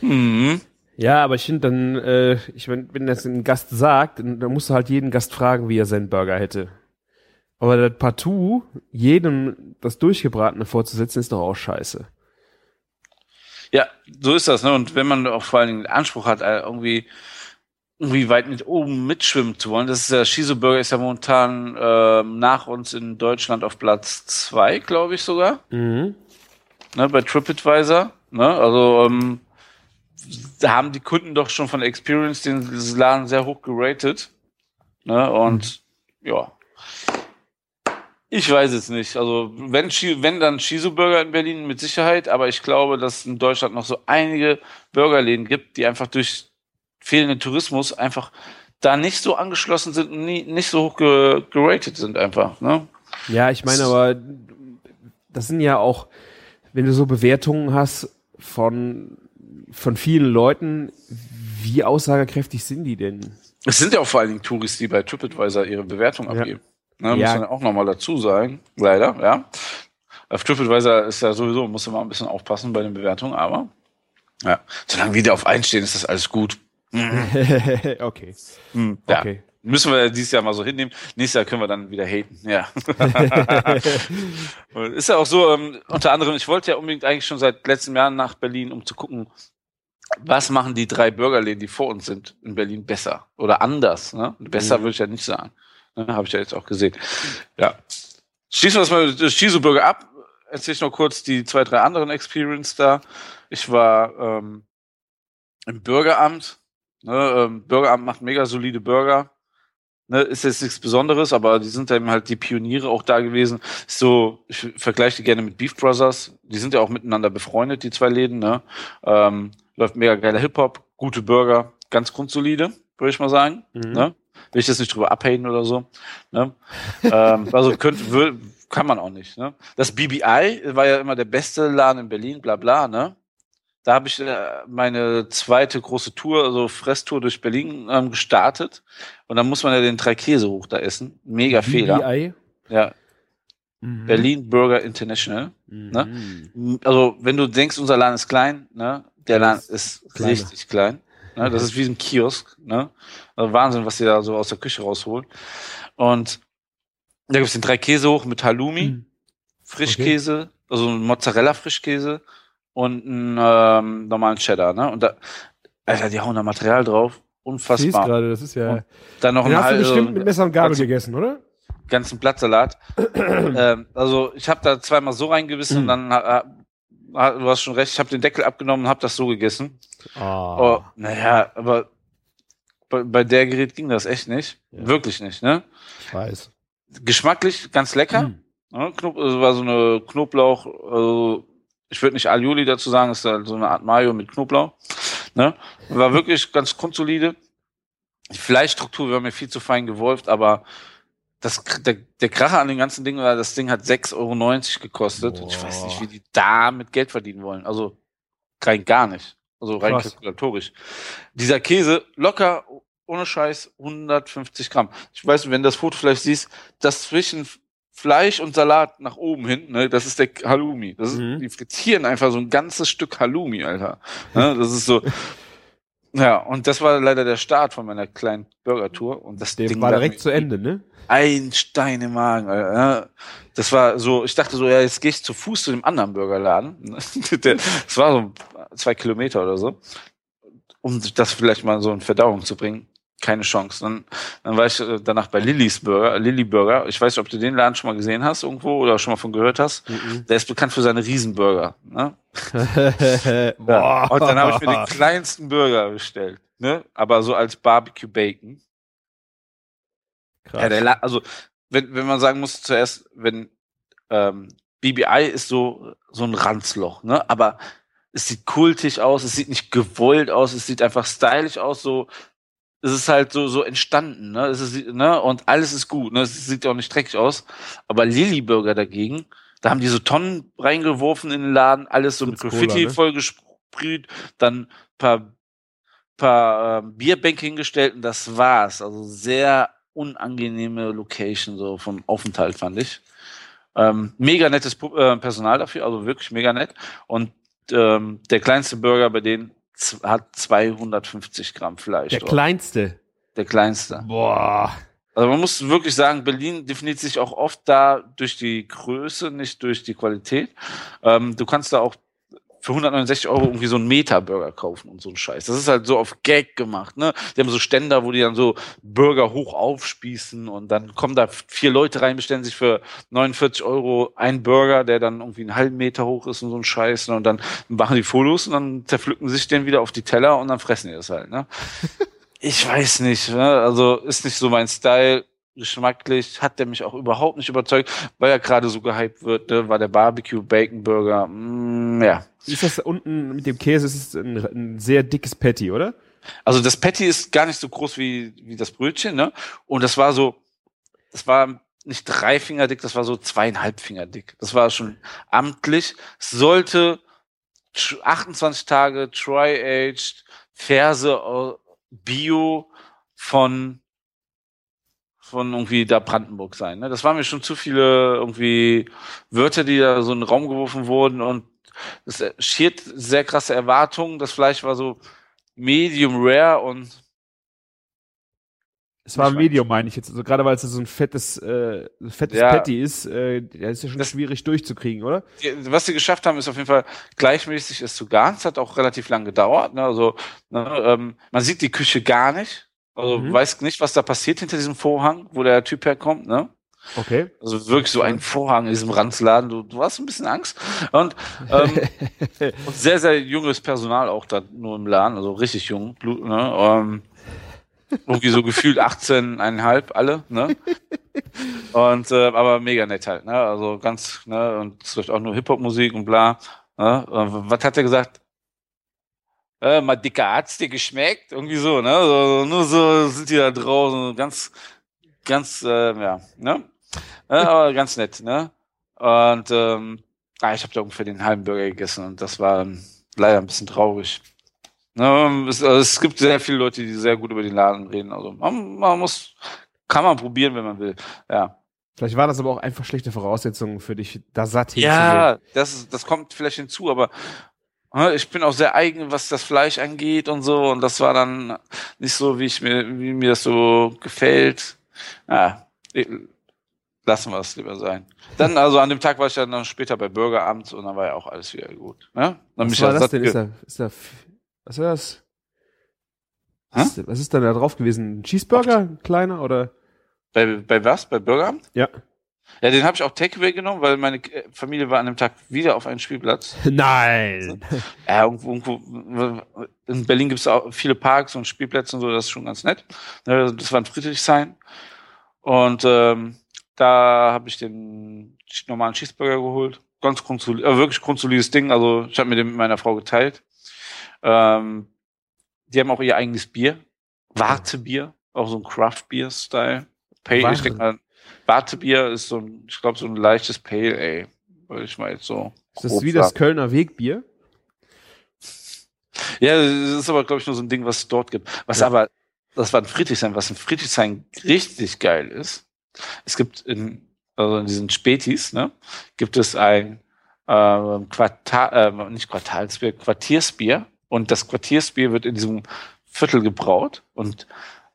Mhm. Ja, aber ich finde dann, äh, ich wenn, wenn das ein Gast sagt, dann, dann musst du halt jeden Gast fragen, wie er seinen Burger hätte. Aber das Partout, jedem das Durchgebratene vorzusetzen, ist doch auch scheiße. Ja, so ist das, ne? Und wenn man auch vor allen Dingen den Anspruch hat, äh, irgendwie irgendwie weit mit oben mitschwimmen zu wollen. Das ist der Shizo Burger ist ja momentan äh, nach uns in Deutschland auf Platz zwei, glaube ich sogar. Mhm. Ne, bei TripAdvisor. Ne? Also ähm, da haben die Kunden doch schon von Experience den Laden sehr hoch geratet. Ne? Und mhm. ja. Ich weiß es nicht. Also wenn, wenn dann Shizu Burger in Berlin mit Sicherheit, aber ich glaube, dass es in Deutschland noch so einige Burgerläden gibt, die einfach durch fehlenden Tourismus einfach da nicht so angeschlossen sind und nie, nicht so hoch ge geratet sind einfach. Ne? Ja, ich meine aber, das sind ja auch, wenn du so Bewertungen hast von, von vielen Leuten, wie aussagekräftig sind die denn? Es sind ja auch vor allen Dingen Touristen, die bei TripAdvisor ihre Bewertung abgeben. Ja. Ne, ja. Muss man auch nochmal dazu sagen, leider, ja. Auf TripAdvisor ist ja sowieso, muss man mal ein bisschen aufpassen bei den Bewertungen, aber ja, solange wir da auf einstehen, ist das alles gut. Okay. Mhm, ja. Okay. Müssen wir dieses Jahr mal so hinnehmen. Nächstes Jahr können wir dann wieder haten. Ja. ist ja auch so, ähm, unter anderem, ich wollte ja unbedingt eigentlich schon seit letztem Jahr nach Berlin, um zu gucken, was machen die drei Burgerläden, die vor uns sind, in Berlin besser oder anders. Ne? Besser mhm. würde ich ja nicht sagen. Ne? Habe ich ja jetzt auch gesehen. Ja. Schließen wir das mal das Shizu Burger ab. Erzähle ich noch kurz die zwei, drei anderen Experience da. Ich war ähm, im Bürgeramt Ne, ähm, Bürgeramt macht mega solide Burger. Ne, ist jetzt nichts Besonderes, aber die sind eben halt die Pioniere auch da gewesen. So, ich vergleiche die gerne mit Beef Brothers. Die sind ja auch miteinander befreundet, die zwei Läden. Ne? Ähm, läuft mega geiler Hip-Hop, gute Burger, ganz grundsolide, würde ich mal sagen. Mhm. Ne? Will ich jetzt nicht drüber abhaten oder so. Ne? ähm, also könnte, will, kann man auch nicht. Ne? Das BBI war ja immer der beste Laden in Berlin, bla bla, ne? Da habe ich äh, meine zweite große Tour, also Fresstour durch Berlin ähm, gestartet. Und dann muss man ja den drei Käse hoch da essen. Mega BBI? Fehler. Ja. Mhm. Berlin Burger International. Mhm. Ne? Also, wenn du denkst, unser Laden ist klein, ne? der Laden ist Kleine. richtig klein. Ne? Das ist wie ein Kiosk. Ne? Also Wahnsinn, was sie da so aus der Küche rausholen. Und da gibt es den drei Käse hoch mit Halloumi, mhm. Frischkäse, okay. also Mozzarella Frischkäse und einen ähm, normalen Cheddar, ne? Und da, Alter, die hauen da Material drauf. Unfassbar. gerade, das ist ja. Und dann noch ein hast du bestimmt mit Messer und Gabel gegessen, oder? Ganzen Blattsalat. ähm, also ich habe da zweimal so reingebissen und dann äh, du hast schon recht, ich habe den Deckel abgenommen und habe das so gegessen. Oh. oh naja, aber bei, bei, der Gerät ging das echt nicht. Ja. Wirklich nicht, ne? Ich weiß. Geschmacklich ganz lecker. Mm. Ne? Knob, also war so eine Knoblauch, also ich würde nicht Alioli dazu sagen, ist halt so eine Art Mayo mit Knoblauch. Ne? War wirklich ganz grundsolide. Die Fleischstruktur war mir viel zu fein gewolft, aber das, der, der Kracher an dem ganzen Ding war, das Ding hat 6,90 Euro gekostet. Und ich weiß nicht, wie die da mit Geld verdienen wollen. Also rein gar nicht. Also rein Krass. kalkulatorisch. Dieser Käse locker, ohne Scheiß, 150 Gramm. Ich weiß, wenn du das Foto vielleicht siehst, das zwischen Fleisch und Salat nach oben hin, ne, das ist der Halloumi. Das ist, mhm. Die frittieren einfach so ein ganzes Stück Halloumi, Alter. Ne, das ist so. Ja, und das war leider der Start von meiner kleinen Burger-Tour. Und das der Ding war direkt zu Ende, ne? Ein Stein im Magen, Alter. Das war so, ich dachte so, ja, jetzt gehe ich zu Fuß zu dem anderen Burgerladen. das war so zwei Kilometer oder so. Um das vielleicht mal so in Verdauung zu bringen keine Chance. Dann, dann war ich äh, danach bei Lillys Burger, Lilly Burger. Ich weiß nicht, ob du den Laden schon mal gesehen hast irgendwo oder schon mal von gehört hast. Mhm. Der ist bekannt für seine Riesenburger. Ne? ja. Und dann habe ich mir den kleinsten Burger bestellt. Ne? Aber so als Barbecue Bacon. Krass. Ja, der, also, wenn, wenn man sagen muss, zuerst, wenn ähm, BBI ist so, so ein Ranzloch, ne? Aber es sieht kultig aus, es sieht nicht gewollt aus, es sieht einfach stylisch aus, so es ist halt so, so entstanden, ne? Es ist, ne? Und alles ist gut, ne? Es sieht auch nicht dreckig aus. Aber Lilly Burger dagegen, da haben die so Tonnen reingeworfen in den Laden, alles so mit Graffiti ne? vollgesprüht, dann paar, paar äh, Bierbänke hingestellt und das war's. Also sehr unangenehme Location so vom Aufenthalt, fand ich. Ähm, mega nettes äh, Personal dafür, also wirklich mega nett. Und ähm, der kleinste Burger bei denen hat 250 Gramm Fleisch. Der dort. kleinste. Der kleinste. Boah. Also man muss wirklich sagen, Berlin definiert sich auch oft da durch die Größe, nicht durch die Qualität. Ähm, du kannst da auch für 169 Euro irgendwie so einen Meta-Burger kaufen und so ein Scheiß. Das ist halt so auf Gag gemacht, ne? Die haben so Ständer, wo die dann so Burger hoch aufspießen und dann kommen da vier Leute rein, bestellen sich für 49 Euro einen Burger, der dann irgendwie einen halben Meter hoch ist und so ein Scheiß. Ne? Und dann machen die Fotos und dann zerpflücken sich den wieder auf die Teller und dann fressen die das halt, ne? ich weiß nicht, ne? Also ist nicht so mein Style geschmacklich hat der mich auch überhaupt nicht überzeugt, weil er gerade so gehypt wird, ne? war der Barbecue Bacon Burger. Mm, ja. Ist das unten mit dem Käse, ist es ein, ein, sehr dickes Patty, oder? Also das Patty ist gar nicht so groß wie, wie das Brötchen, ne? Und das war so, das war nicht drei Finger dick, das war so zweieinhalb Finger dick. Das war schon amtlich. Es sollte 28 Tage Tri-Aged Ferse Bio von von irgendwie da Brandenburg sein. Ne? Das waren mir schon zu viele irgendwie Wörter, die da so in den Raum geworfen wurden und es schiert sehr krasse Erwartungen. Das Fleisch war so medium rare und es war Medium, meine ich jetzt. Also gerade weil es so ein fettes, äh, fettes ja. Patty ist, äh, der ist ja schon das, schwierig durchzukriegen, oder? Was sie geschafft haben, ist auf jeden Fall gleichmäßig es zu garen. Es hat auch relativ lang gedauert. Ne? Also ne, ähm, man sieht die Küche gar nicht. Also mhm. weiß nicht, was da passiert hinter diesem Vorhang, wo der Typ herkommt, ne? Okay. Also wirklich so ein Vorhang in diesem Ranzladen. Du, du hast ein bisschen Angst. Und, ähm, und sehr, sehr junges Personal auch da nur im Laden, also richtig jung. Blut, ne? Ähm, irgendwie so gefühlt 18,5 alle, ne? Und äh, aber mega nett halt, ne? Also ganz, ne? Und es läuft auch nur Hip-Hop-Musik und bla. Ne? Was hat er gesagt? Äh, mal dicker Arzt dir geschmeckt, irgendwie so, ne? So, nur so sind die da draußen, ganz, ganz, äh, ja, ne? Äh, aber ganz nett, ne? Und ähm, ah, ich habe da ungefähr den halben Burger gegessen und das war ähm, leider ein bisschen traurig. Ne? Es, also es gibt sehr viele Leute, die sehr gut über den Laden reden. Also man, man muss, kann man probieren, wenn man will. Ja. Vielleicht war das aber auch einfach schlechte Voraussetzungen für dich, da satt hinzugehen. Ja, das, das kommt vielleicht hinzu, aber ich bin auch sehr eigen, was das Fleisch angeht und so. Und das war dann nicht so, wie ich mir, wie mir das so gefällt. Ja, lassen wir es lieber sein. Dann, also an dem Tag war ich dann noch später bei Bürgeramt und dann war ja auch alles wieder gut. Ja? Dann was war das denn? Ist da, ist da, was war das? Was, was ist denn da drauf gewesen? Ein Cheeseburger? Ein kleiner oder? Bei, bei was? Bei Bürgeramt? Ja. Ja, den habe ich auch Takeaway genommen, weil meine äh, Familie war an dem Tag wieder auf einem Spielplatz. Nein. Ja, irgendwo, irgendwo in Berlin gibt es auch viele Parks und Spielplätze und so, das ist schon ganz nett. Das war ein Friedrichshain. Und ähm, da habe ich den normalen Cheeseburger geholt. Ganz grundsolid, äh, wirklich grundsolides Ding. Also ich habe mir den mit meiner Frau geteilt. Ähm, die haben auch ihr eigenes Bier. Wartebier, auch so ein Craft-Bier-Style. Pale, ich denke mal, Wartebier ist so ein, ich glaube, so ein leichtes Pale Ale. Würde ich mal jetzt so. Ist das wie das Kölner Wegbier? Ja, das ist aber, glaube ich, nur so ein Ding, was es dort gibt. Was ja. aber, das war ein Friedrichshain, was in Friedrichshain richtig geil ist. Es gibt in, also in diesen Spätis, ne, gibt es ein äh, Quartal, äh, nicht Quartalsbier, Quartiersbier. Und das Quartiersbier wird in diesem Viertel gebraut. Und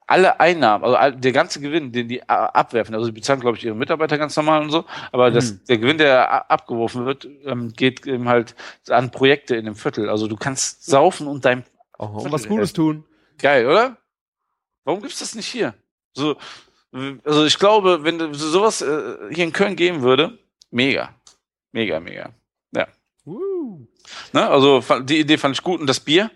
alle Einnahmen, also der ganze Gewinn, den die abwerfen, also sie bezahlen, glaube ich, ihre Mitarbeiter ganz normal und so, aber das, mhm. der Gewinn, der abgeworfen wird, ähm, geht eben halt an Projekte in dem Viertel. Also du kannst saufen und dein oh, und was Gutes tun. Geil, oder? Warum gibt's das nicht hier? So, also ich glaube, wenn sowas äh, hier in Köln geben würde, mega. Mega, mega. Ja. Uh. Ne, also die Idee fand ich gut und das Bier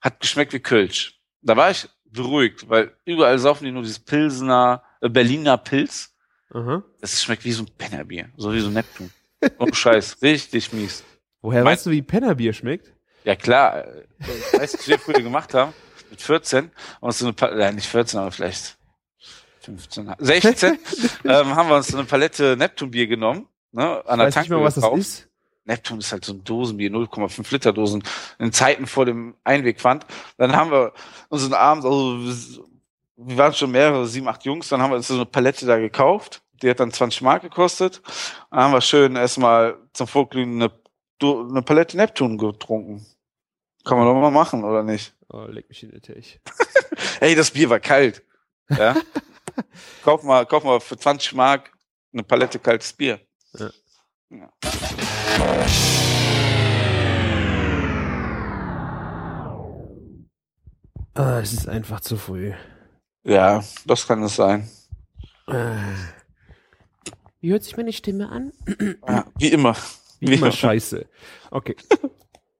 hat geschmeckt wie Kölsch. Da war ich beruhigt, weil überall saufen die nur dieses Pilsener, äh, Berliner Pilz. Mhm. Das schmeckt wie so ein Pennerbier, so wie so ein Neptun. oh Scheiß, richtig mies. Woher mein, weißt du, wie Pennerbier schmeckt? Ja klar, äh, weißt du, was wir früher gemacht haben? mit 14 uns so eine Palette, äh, nicht 14, aber vielleicht 15, 16, ähm, haben wir uns so eine Palette Neptunbier genommen, ne, an der Weiß nicht mehr, was das ist. Neptun ist halt so ein Dosenbier, 0,5 Liter Dosen, in Zeiten vor dem Einwegpfand. Dann haben wir uns abends, also wir waren schon mehrere, sieben, acht Jungs, dann haben wir uns so eine Palette da gekauft. Die hat dann 20 Mark gekostet. Dann haben wir schön erstmal zum Vorglühen eine, eine Palette Neptun getrunken. Kann man doch mal machen, oder nicht? Oh, leck mich in den Tech. Ey, das Bier war kalt. Ja? kauf mal, kauf mal für 20 Mark eine Palette kaltes Bier. Ja. Ja. Ah, es ist einfach zu früh. ja, das kann es sein. Ah. Wie hört sich meine Stimme an? Ja, wie immer. Wie immer scheiße. Okay.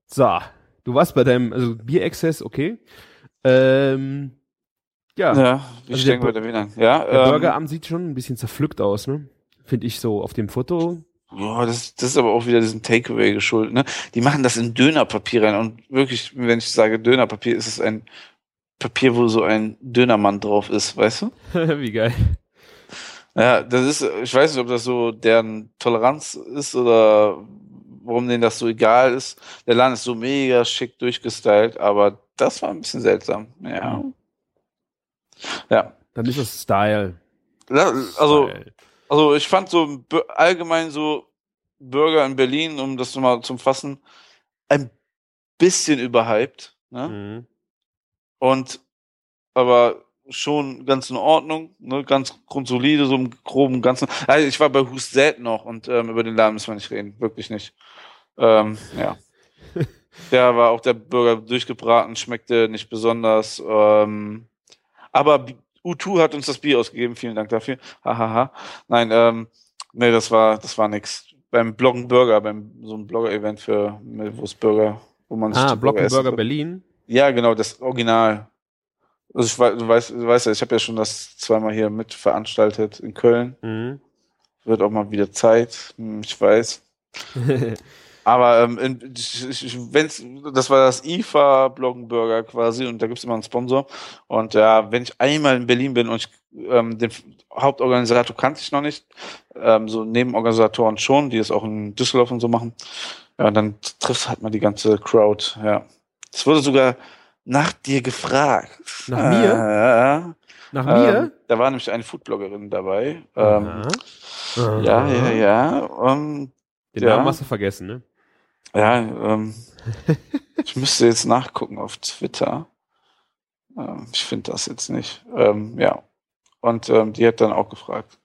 So, du warst bei deinem, also Bierexzess, okay. Ähm, ja, Ja, wie Also steigen der wir da wieder an? Ja, der ähm, Burgeramt sieht schon ein bisschen zerpflückt aus, ne? Finde ich so auf dem Foto. Ja, das, das ist aber auch wieder diesem Takeaway geschuldet. Ne? Die machen das in Dönerpapier rein und wirklich, wenn ich sage Dönerpapier, ist es ein Papier, wo so ein Dönermann drauf ist, weißt du? Wie geil. Ja, das ist, ich weiß nicht, ob das so deren Toleranz ist oder warum denen das so egal ist. Der Laden ist so mega schick durchgestylt, aber das war ein bisschen seltsam. Ja. Ja. Dann ist das Style. Also, Style. Also ich fand so allgemein so Burger in Berlin, um das mal zum Fassen, ein bisschen überhyped. Ne? Mhm. Und aber schon ganz in Ordnung, ne? ganz grundsolide, so im groben Ganzen. Also ich war bei Who's That noch und ähm, über den Laden müssen wir nicht reden, wirklich nicht. Ähm, ja. Der war auch der Burger durchgebraten, schmeckte nicht besonders. Ähm, aber U2 hat uns das Bier ausgegeben, vielen Dank dafür. Hahaha. Nein, ähm, nee, das war, das war nix. Beim Bloggen Burger, beim so einem Blogger-Event für es Burger, wo man sich Ah, die Burger. Berlin. Ja, genau, das Original. Also ich weiß, du weißt, du weißt ja, ich habe ja schon das zweimal hier mit veranstaltet in Köln. Mhm. Wird auch mal wieder Zeit, Hm, ich weiß. Aber ähm, wenn's, das war das IFA Bloggenburger quasi und da gibt's immer einen Sponsor. Und ja, wenn ich einmal in Berlin bin und ich, ähm, den Hauptorganisator kannte ich noch nicht, ähm, so Nebenorganisatoren schon, die es auch in Düsseldorf und so machen, ja, dann triffst du halt mal die ganze Crowd, ja. Es wurde sogar nach dir gefragt. Nach mir? Ja. Nach mir? Ähm, da war nämlich eine Foodbloggerin dabei. Ähm, ja, ja, ja. Ähm, Den Ja. Namen hast du vergessen, ne? Ja, ähm, ich müsste jetzt nachgucken auf Twitter. Ähm, ich finde das jetzt nicht. Ähm, ja. Und ähm, die hat dann auch gefragt.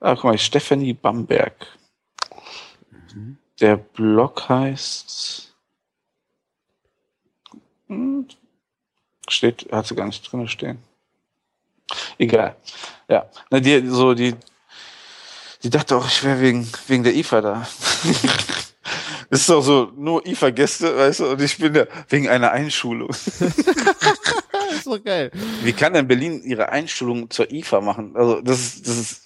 Ah, guck mal, Stephanie Bamberg. Mhm. Der Blog heißt. Hm, steht, hat sie gar nicht drin stehen. Egal. Ja. Na, die, so, die, die dachte auch, ich wäre wegen, wegen der IFA da. Das ist doch so, nur IFA-Gäste, weißt du, und ich bin da wegen einer Einschulung. ist doch geil. Wie kann denn Berlin ihre Einschulung zur IFA machen? Also, das ist, das ist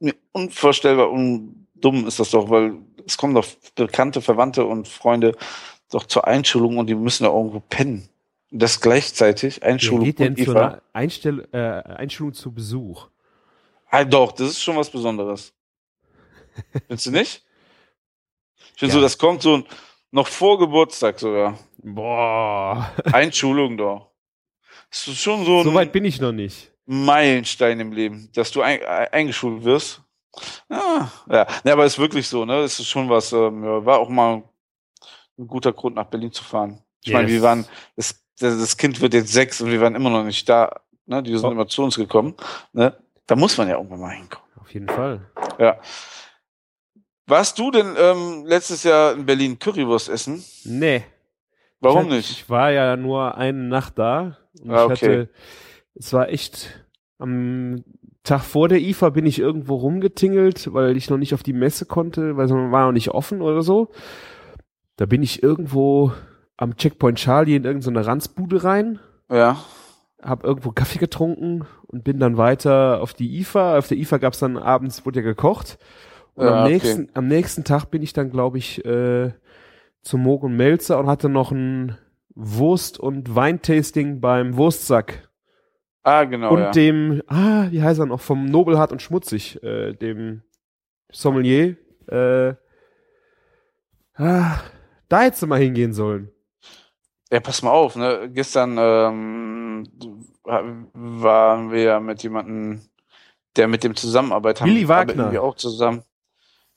mir unvorstellbar und dumm ist das doch, weil es kommen doch bekannte Verwandte und Freunde doch zur Einschulung und die müssen da irgendwo pennen. Und Das gleichzeitig, Wer Einschulung geht denn und zu IFA. Einstell äh, Einschulung zu Besuch? Ah, doch, das ist schon was Besonderes. Findest du nicht? Ich finde Ja. so, das kommt so noch vor Geburtstag sogar. Boah, Einschulung doch. Das ist schon so ein so weit bin ich noch nicht. Meilenstein im Leben, dass du ein, ein, eingeschult wirst. Ah, ja, ne, aber ist wirklich so, ne? Das ist schon was, ähm, ja, war auch mal ein guter Grund, nach Berlin zu fahren. Ich meine, Yes. wir waren, das, das das Kind wird jetzt sechs und wir waren immer noch nicht da. Ne? Die sind Oh. immer zu uns gekommen. Ne? Da muss man ja irgendwann mal hinkommen. Auf jeden Fall. Ja. Warst du denn ähm, letztes Jahr in Berlin Currywurst essen? Nee. Warum ich hatte, nicht? Ich war ja nur eine Nacht da. Und Ah, ich okay. hatte, es war echt, am Tag vor der IFA bin ich irgendwo rumgetingelt, weil ich noch nicht auf die Messe konnte, weil es war noch nicht offen oder so. Da bin ich irgendwo am Checkpoint Charlie in irgendeine Ranzbude rein, Ja. hab irgendwo Kaffee getrunken und bin dann weiter auf die IFA. Auf der IFA gab's dann abends, wurde ja gekocht. Und Ja, am, okay. nächsten, am nächsten Tag bin ich dann, glaube ich, äh, zu Moog und Melzer und hatte noch ein Wurst- und Weintasting beim Wurstsack. Ah, genau. und ja. dem, ah, wie heißt er noch, vom Nobelhart und Schmutzig, äh, dem Sommelier, äh, ah, da hättest du mal hingehen sollen. Ja, pass mal auf, ne? Gestern ähm, waren wir ja mit jemandem, der mit dem Zusammenarbeit haben. Willi Wagner. Wir auch zusammen.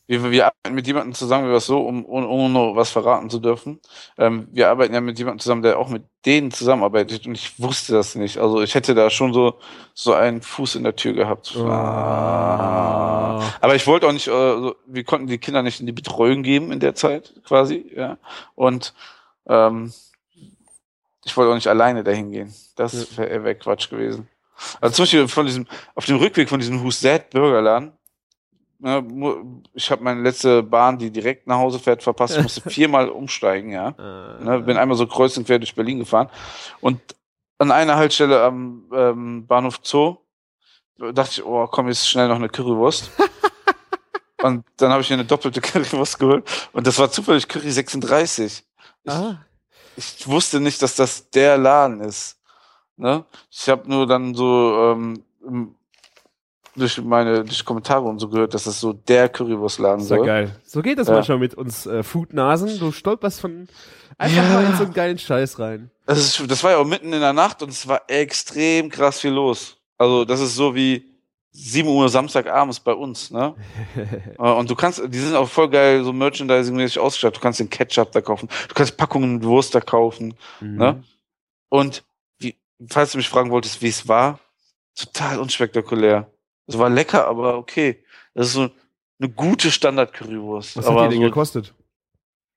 Wir, wir arbeiten mit jemandem zusammen, wie wir es so, um, ohne, ohne was verraten zu dürfen. Ähm, wir arbeiten ja mit jemandem zusammen, der auch mit denen zusammenarbeitet und ich wusste das nicht. Also ich hätte da schon so, so einen Fuß in der Tür gehabt. Ah. Aber ich wollte auch nicht, äh, so, wir konnten die Kinder nicht in die Betreuung geben in der Zeit quasi, ja. Und ähm, ich wollte auch nicht alleine dahin gehen. Das wäre wär Quatsch gewesen. Also zum Beispiel von diesem, auf dem Rückweg von diesem Husset Burgerladen, ich habe meine letzte Bahn, die direkt nach Hause fährt, verpasst. Ich musste viermal umsteigen, ja. Ne, bin einmal so kreuz und quer durch Berlin gefahren. Und an einer Haltestelle am ähm, Bahnhof Zoo dachte ich, oh, komm, jetzt schnell noch eine Currywurst. und dann habe ich mir eine doppelte Currywurst geholt. Und das war zufällig Curry 36. Ich, Ah, ich wusste nicht, dass das der Laden ist. Ne? Ich habe nur dann so ähm, durch meine durch Kommentare und so gehört, dass das so der Currywurstladen ist ja soll. geil. So geht das Ja. manchmal mit uns äh, Foodnasen. Du stolperst von einfach Ja. mal in so einen geilen Scheiß rein. Das, ist, das war ja auch mitten in der Nacht und es war extrem krass viel los. Also das ist so wie 7 Uhr Samstagabends bei uns, ne? Äh, und du kannst, die sind auch voll geil, so merchandising-mäßig ausgestattet. Du kannst den Ketchup da kaufen, du kannst Packungen mit Wurst da kaufen. Mhm. Ne? Und wie, falls du mich fragen wolltest, wie es war, total unspektakulär. Es war lecker, aber okay. Das ist so eine gute Standard-Currywurst. Was aber hat die denn so, gekostet?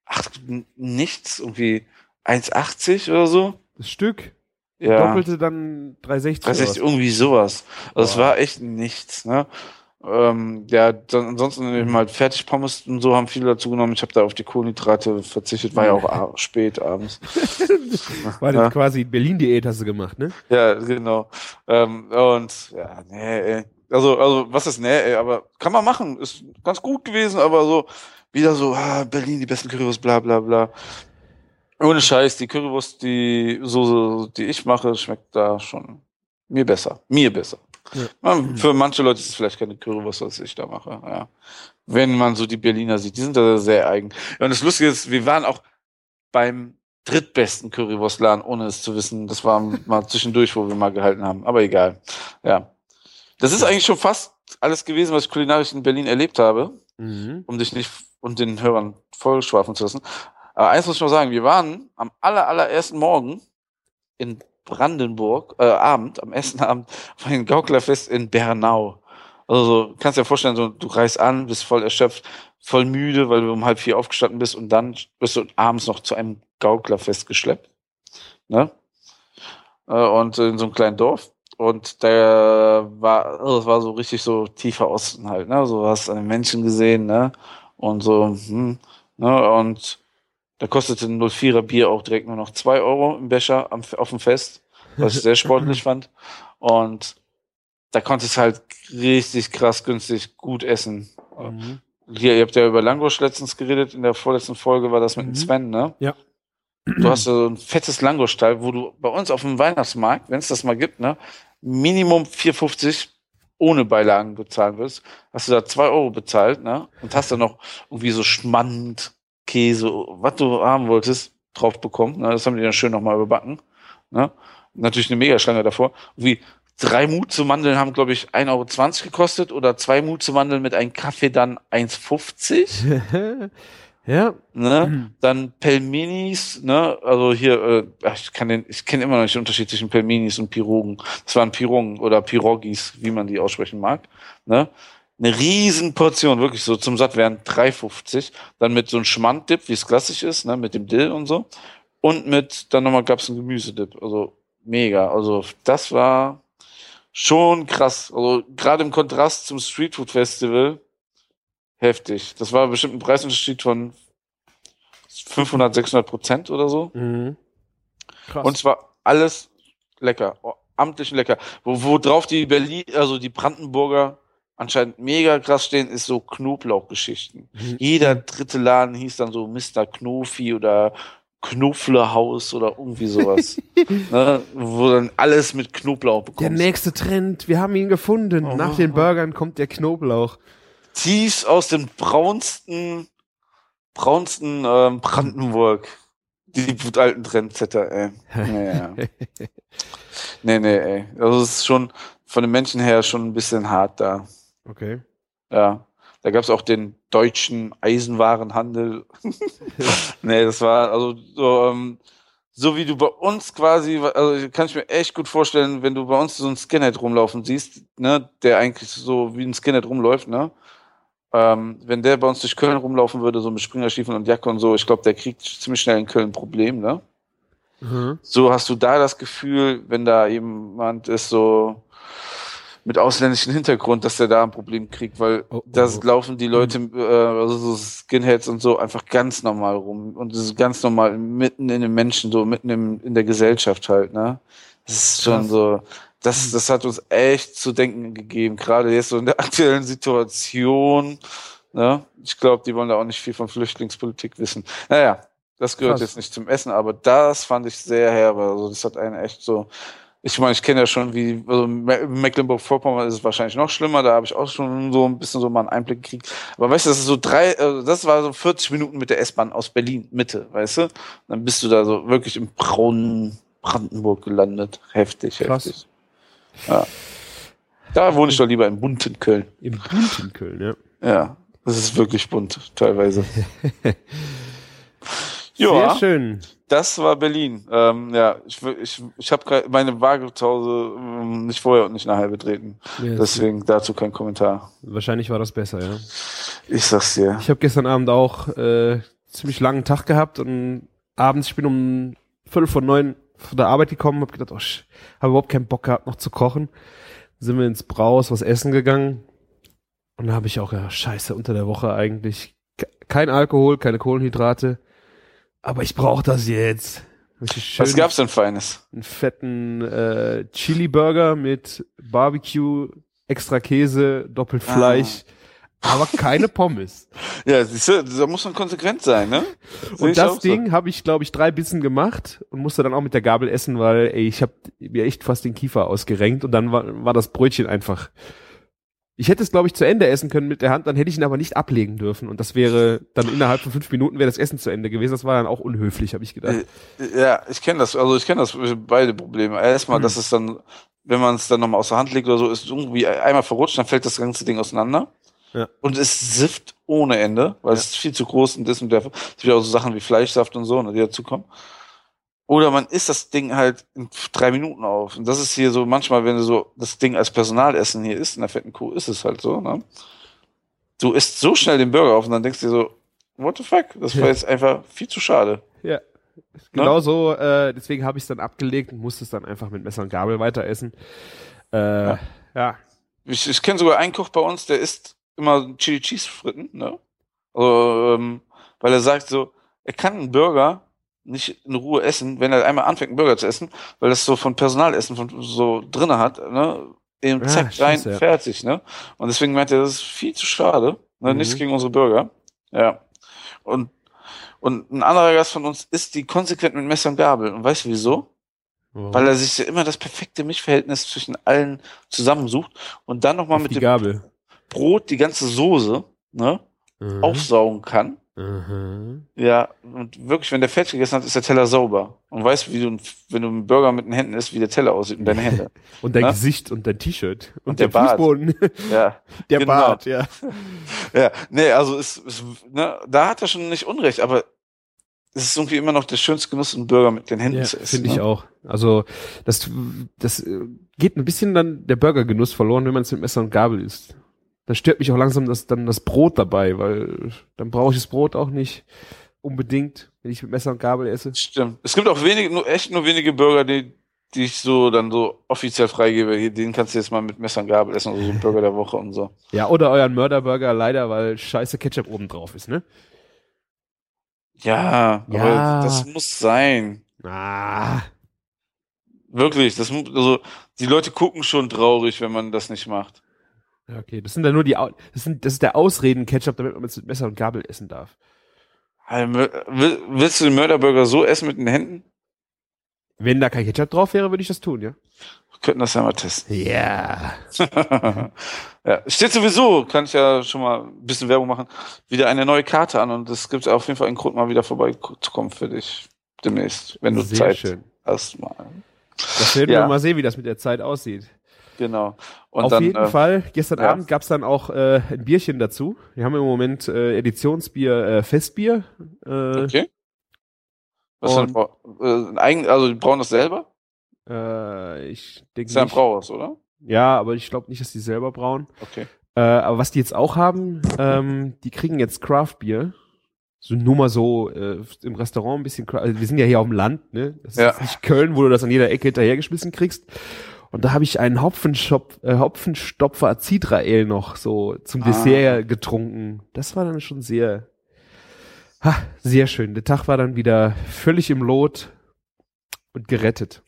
ach, nichts, irgendwie 1,80 oder so. Das Stück? Ja. Doppelte dann 360 Das oder ist was? irgendwie sowas. Also es war echt nichts, ne? Ähm, ja, dann, ansonsten eben halt Fertigpommes und so haben viele dazu genommen. Ich habe da auf die Kohlenhydrate verzichtet, war ja auch spät abends. War das Ja. quasi Berlin-Diät hast du gemacht, ne? Ja, genau. Ähm, und ja, nee, ey. Also, also, was ist nee, ey, aber kann man machen. Ist ganz gut gewesen, aber so, wieder so, ah, Berlin, die besten Currywurst, bla bla bla. Ohne Scheiß, die Currywurst, die so, so die ich mache, schmeckt da schon mir besser. Mir besser. Ja. Für manche Leute ist es vielleicht keine Currywurst, was ich da mache. Ja. Wenn man so die Berliner sieht, die sind da sehr eigen. Und das Lustige ist, wir waren auch beim drittbesten Currywurstladen, ohne es zu wissen. Das war mal zwischendurch, wo wir mal gehalten haben. Aber egal. Ja. Das ist eigentlich schon fast alles gewesen, was ich kulinarisch in Berlin erlebt habe, Mhm. um dich nicht und den Hörern vollschwafen zu lassen. Aber eins muss ich noch sagen, wir waren am aller, allerersten Morgen in Brandenburg, äh, Abend, am ersten Abend, war ein Gauklerfest in Bernau. Also so, kannst dir vorstellen, so, du reist an, bist voll erschöpft, voll müde, weil du um halb vier aufgestanden bist und dann wirst du abends noch zu einem Gauklerfest geschleppt. Ne? Äh, und in so einem kleinen Dorf. Und da war, also das war so richtig so tiefer Osten halt, ne? So hast den Menschen gesehen, ne? Und so, hm, ne? Und da kostete ein 04er Bier auch direkt nur noch zwei Euro im Becher am, auf dem Fest, was ich sehr sportlich fand. Und da konntest halt richtig krass günstig gut essen. Mhm. Hier, ihr habt ja über Langosch letztens geredet, in der vorletzten Folge war das mit Mhm. dem Sven, ne? Ja. Du hast so ein fettes Langosch-Teil, wo du bei uns auf dem Weihnachtsmarkt, wenn es das mal gibt, ne, Minimum 4,50 ohne Beilagen bezahlen wirst, hast du da zwei Euro bezahlt, ne? Und hast dann noch irgendwie so Schmand, Käse, was du haben wolltest, drauf bekommen. Ne? Das haben die dann schön nochmal überbacken. Ne? Natürlich eine Megaschlange davor. Wie drei Mut zu Mandeln haben, glaube ich, 1,20 Euro gekostet oder zwei Mut zu Mandeln mit einem Kaffee dann 1,50. ja. Ne? Dann Pelmenis, ne? Also hier, äh, ich kann den, ich kenne immer noch nicht den Unterschied zwischen Pelmenis und Pirogen. Das waren Pirungen oder Pirogis, wie man die aussprechen mag. Ne? Eine riesen Portion, wirklich so zum Satt wären 3,50. Dann mit so einem Schmanddip, wie es klassisch ist, ne? Mit dem Dill und so. Und mit, dann nochmal gab's einen Gemüsedip. Also mega. Also das war schon krass. Also gerade im Kontrast zum Streetfood Festival heftig. Das war bestimmt ein Preisunterschied von 500, 600 Prozent oder so. Mhm. Krass. Und zwar alles lecker, oh, amtlich lecker. Wo, wo drauf die Berlin, also die Brandenburger anscheinend mega krass stehen, ist so Knoblauchgeschichten. Mhm. Jeder dritte Laden hieß dann so Mr. Knofi oder Knoflerhaus oder irgendwie sowas. ne? Wo dann alles mit Knoblauch bekommt. Der nächste Trend, wir haben ihn gefunden. Oh. Nach den Burgern kommt der Knoblauch. Tief aus dem braunsten, braunsten ähm, Brandenburg. Die alten Trendsetter, ey. Naja. nee, nee, ey. Also es ist schon von den Menschen her schon ein bisschen hart da. Okay. Ja. Da gab es auch den deutschen Eisenwarenhandel. nee, das war also so, ähm, so wie du bei uns quasi, also kann ich mir echt gut vorstellen, wenn du bei uns so einen Skinhead rumlaufen siehst, ne, der eigentlich so wie ein Skinhead rumläuft, ne? Ähm, wenn der bei uns durch Köln rumlaufen würde, so mit Springerstiefeln und Jacke und so, ich glaube, der kriegt ziemlich schnell in Köln ein Problem, ne? Mhm. So hast du da das Gefühl, wenn da jemand ist, so mit ausländischem Hintergrund, dass der da ein Problem kriegt, weil Oh, oh, da oh. laufen die Leute, äh, also so Skinheads und so, einfach ganz normal rum. Und das ist ganz normal mitten in den Menschen, so mitten im, in der Gesellschaft halt, ne? Das ist schon so, das, das hat uns echt zu denken gegeben, gerade jetzt so in der aktuellen Situation, ne? Ich glaube, die wollen da auch nicht viel von Flüchtlingspolitik wissen. Naja, das gehört Krass. jetzt nicht zum Essen, aber das fand ich sehr herbe. Also das hat einen echt so. Ich meine, ich kenne ja schon, wie also Me- Mecklenburg-Vorpommern ist es wahrscheinlich noch schlimmer. Da habe ich auch schon so ein bisschen so mal einen Einblick gekriegt. Aber weißt du, das ist so drei, also das war so 40 Minuten mit der S-Bahn aus Berlin Mitte, weißt du? Dann bist du da so wirklich im braunen Brandenburg gelandet. Heftig, Krass. heftig. Ja. Da wohne ich doch lieber im bunten Köln. Im bunten Köln, ja. Ja, das ist wirklich bunt, teilweise. Sehr ja, schön. das war Berlin. Ähm, ja, ich, ich, ich habe meine Waage zu Hause ähm, nicht vorher und nicht nachher betreten. Ja, Deswegen dazu kein Kommentar. wahrscheinlich war das besser, ja. Ich sag's dir. Ich habe gestern Abend auch äh, ziemlich langen Tag gehabt und abends, ich bin um Viertel vor neun von der Arbeit gekommen, habe gedacht, oh, ich habe überhaupt keinen Bock gehabt, noch zu kochen. Sind wir ins Braus, was essen gegangen. Und da habe ich auch, ja, scheiße, unter der Woche eigentlich ke- kein Alkohol, keine Kohlenhydrate. Aber ich brauche das jetzt. Schön Was gab's denn Feines? einen fetten äh, Chili-Burger mit Barbecue, extra Käse, doppelt Ah. Aber keine Pommes. Ja, siehst du, da muss man konsequent sein, ne? Seh Und das auch so. Ding habe ich, glaube ich, drei Bissen gemacht und musste dann auch mit der Gabel essen, weil ey, ich habe mir echt fast den Kiefer ausgerenkt und dann war, war das Brötchen einfach. Ich hätte es, glaube ich, zu Ende essen können mit der Hand, dann hätte ich ihn aber nicht ablegen dürfen. Und das wäre dann innerhalb von fünf Minuten wäre das Essen zu Ende gewesen. Das war dann auch unhöflich, habe ich gedacht. Äh, Ja, ich kenne das. Also ich kenne das äh, beide Probleme. Erstmal, Hm. dass es dann, wenn man es dann nochmal aus der Hand legt oder so, ist irgendwie einmal verrutscht, dann fällt das ganze Ding auseinander. Ja. Und es sifft ohne Ende, weil es ist viel zu groß und das und der, es gibt auch so Sachen wie Fleischsaft und so, ne, die dazukommen. Oder man isst das Ding halt in drei Minuten auf. Und das ist hier so, manchmal, wenn du so das Ding als Personalessen hier isst, in der fetten Kuh, ist es halt so, ne? Du isst so schnell den Burger auf und dann denkst du dir so, what the fuck? Das war Ja. jetzt einfach viel zu schade. Ja. Genau so, äh, deswegen habe ich es dann abgelegt und musste es dann einfach mit Messer und Gabel weiter essen. Äh, ja. Ja. Ich, ich kenne sogar einen Koch bei uns, der isst immer Chili Cheese Fritten, ne? Also, ähm, weil er sagt so, er kann einen Burger nicht in Ruhe essen, wenn er einmal anfängt, einen Burger zu essen, weil das so von Personalessen von so drinne hat, ne? Eben Ah, zack, rein, scheiße, ja. fertig, ne? Und deswegen meint er, das ist viel zu schade. Ne? Mhm. Nichts gegen unsere Burger. Ja. Und, und ein anderer Gast von uns isst die konsequent mit Messer und Gabel. Und weißt du wieso? Warum? Weil er sich ja immer das perfekte Mischverhältnis zwischen allen zusammensucht und dann nochmal mit die dem Gabel. Brot die ganze Soße ne, Mhm. aufsaugen kann. Mhm. Ja, und wirklich, wenn der fertig gegessen hat, ist der Teller sauber. Und weißt, wie du, wenn du einen Burger mit den Händen isst, wie der Teller aussieht und deine Hände. Und dein Ne? Gesicht und dein T-Shirt. Und, der Bart. Fußboden. Ja, der Genau. Bart, ja. ja, nee, also ist, ist ne, da hat er schon nicht Unrecht, aber es ist irgendwie immer noch der schönste Genuss, einen Burger mit den Händen Ja, zu essen. finde ich ne? auch. Also das, das äh, geht ein bisschen dann der Burgergenuss verloren, wenn man es mit Messer und Gabel isst. Da stört mich auch langsam das, dann das Brot dabei, weil dann brauche ich das Brot auch nicht unbedingt, wenn ich mit Messer und Gabel esse. Stimmt. Es gibt auch wenige, nur echt nur wenige Burger, die, die ich so dann so offiziell freigebe. Hier, Den kannst du jetzt mal mit Messer und Gabel essen, oder so ein Burger der Woche und so. Ja, oder euren Mörderburger leider, weil scheiße Ketchup oben drauf ist, ne? Ja, Ja. aber das muss sein. Ah, Wirklich, das also die Leute gucken schon traurig, wenn man das nicht macht. Ja, okay. Das sind dann nur die, Au- das sind, das ist der Ausreden-Ketchup, damit man es mit Messer und Gabel essen darf. Willst du den Mörderburger so essen mit den Händen? Wenn da kein Ketchup drauf wäre, würde ich das tun, ja. Wir könnten das ja mal testen. Ja. ja. Steht sowieso, kann ich ja schon mal ein bisschen Werbung machen, wieder eine neue Karte an und es gibt auf jeden Fall einen Grund, mal wieder vorbeizukommen für dich demnächst, wenn du Sehr Zeit schön. hast mal. Das werden Ja. wir mal sehen, wie das mit der Zeit aussieht. Genau. Und Auf dann, jeden äh, Fall, gestern ja. Abend gab's dann auch äh, ein Bierchen dazu. Wir haben im Moment äh, Editionsbier, äh, Festbier. Äh, Okay. Was Und- dann, äh, ein eigen, also die brauen das selber? äh, ich denke Ist ja ein. Brauhaus, oder? Ja, aber ich glaube nicht, dass die selber brauen. Okay. Äh, aber was die jetzt auch haben, ähm, die kriegen jetzt Craft-Bier. So nur mal so äh, im Restaurant ein bisschen. Also wir sind ja hier auf dem Land, ne? Das ist Ja. nicht Köln, wo du das an jeder Ecke hinterhergeschmissen kriegst. Und da habe ich einen Hopfenschop, äh, Hopfenstopfer Citra Ale noch so zum Ah. Dessert getrunken. Das war dann schon sehr, ha, sehr schön. Der Tag war dann wieder völlig im Lot und gerettet.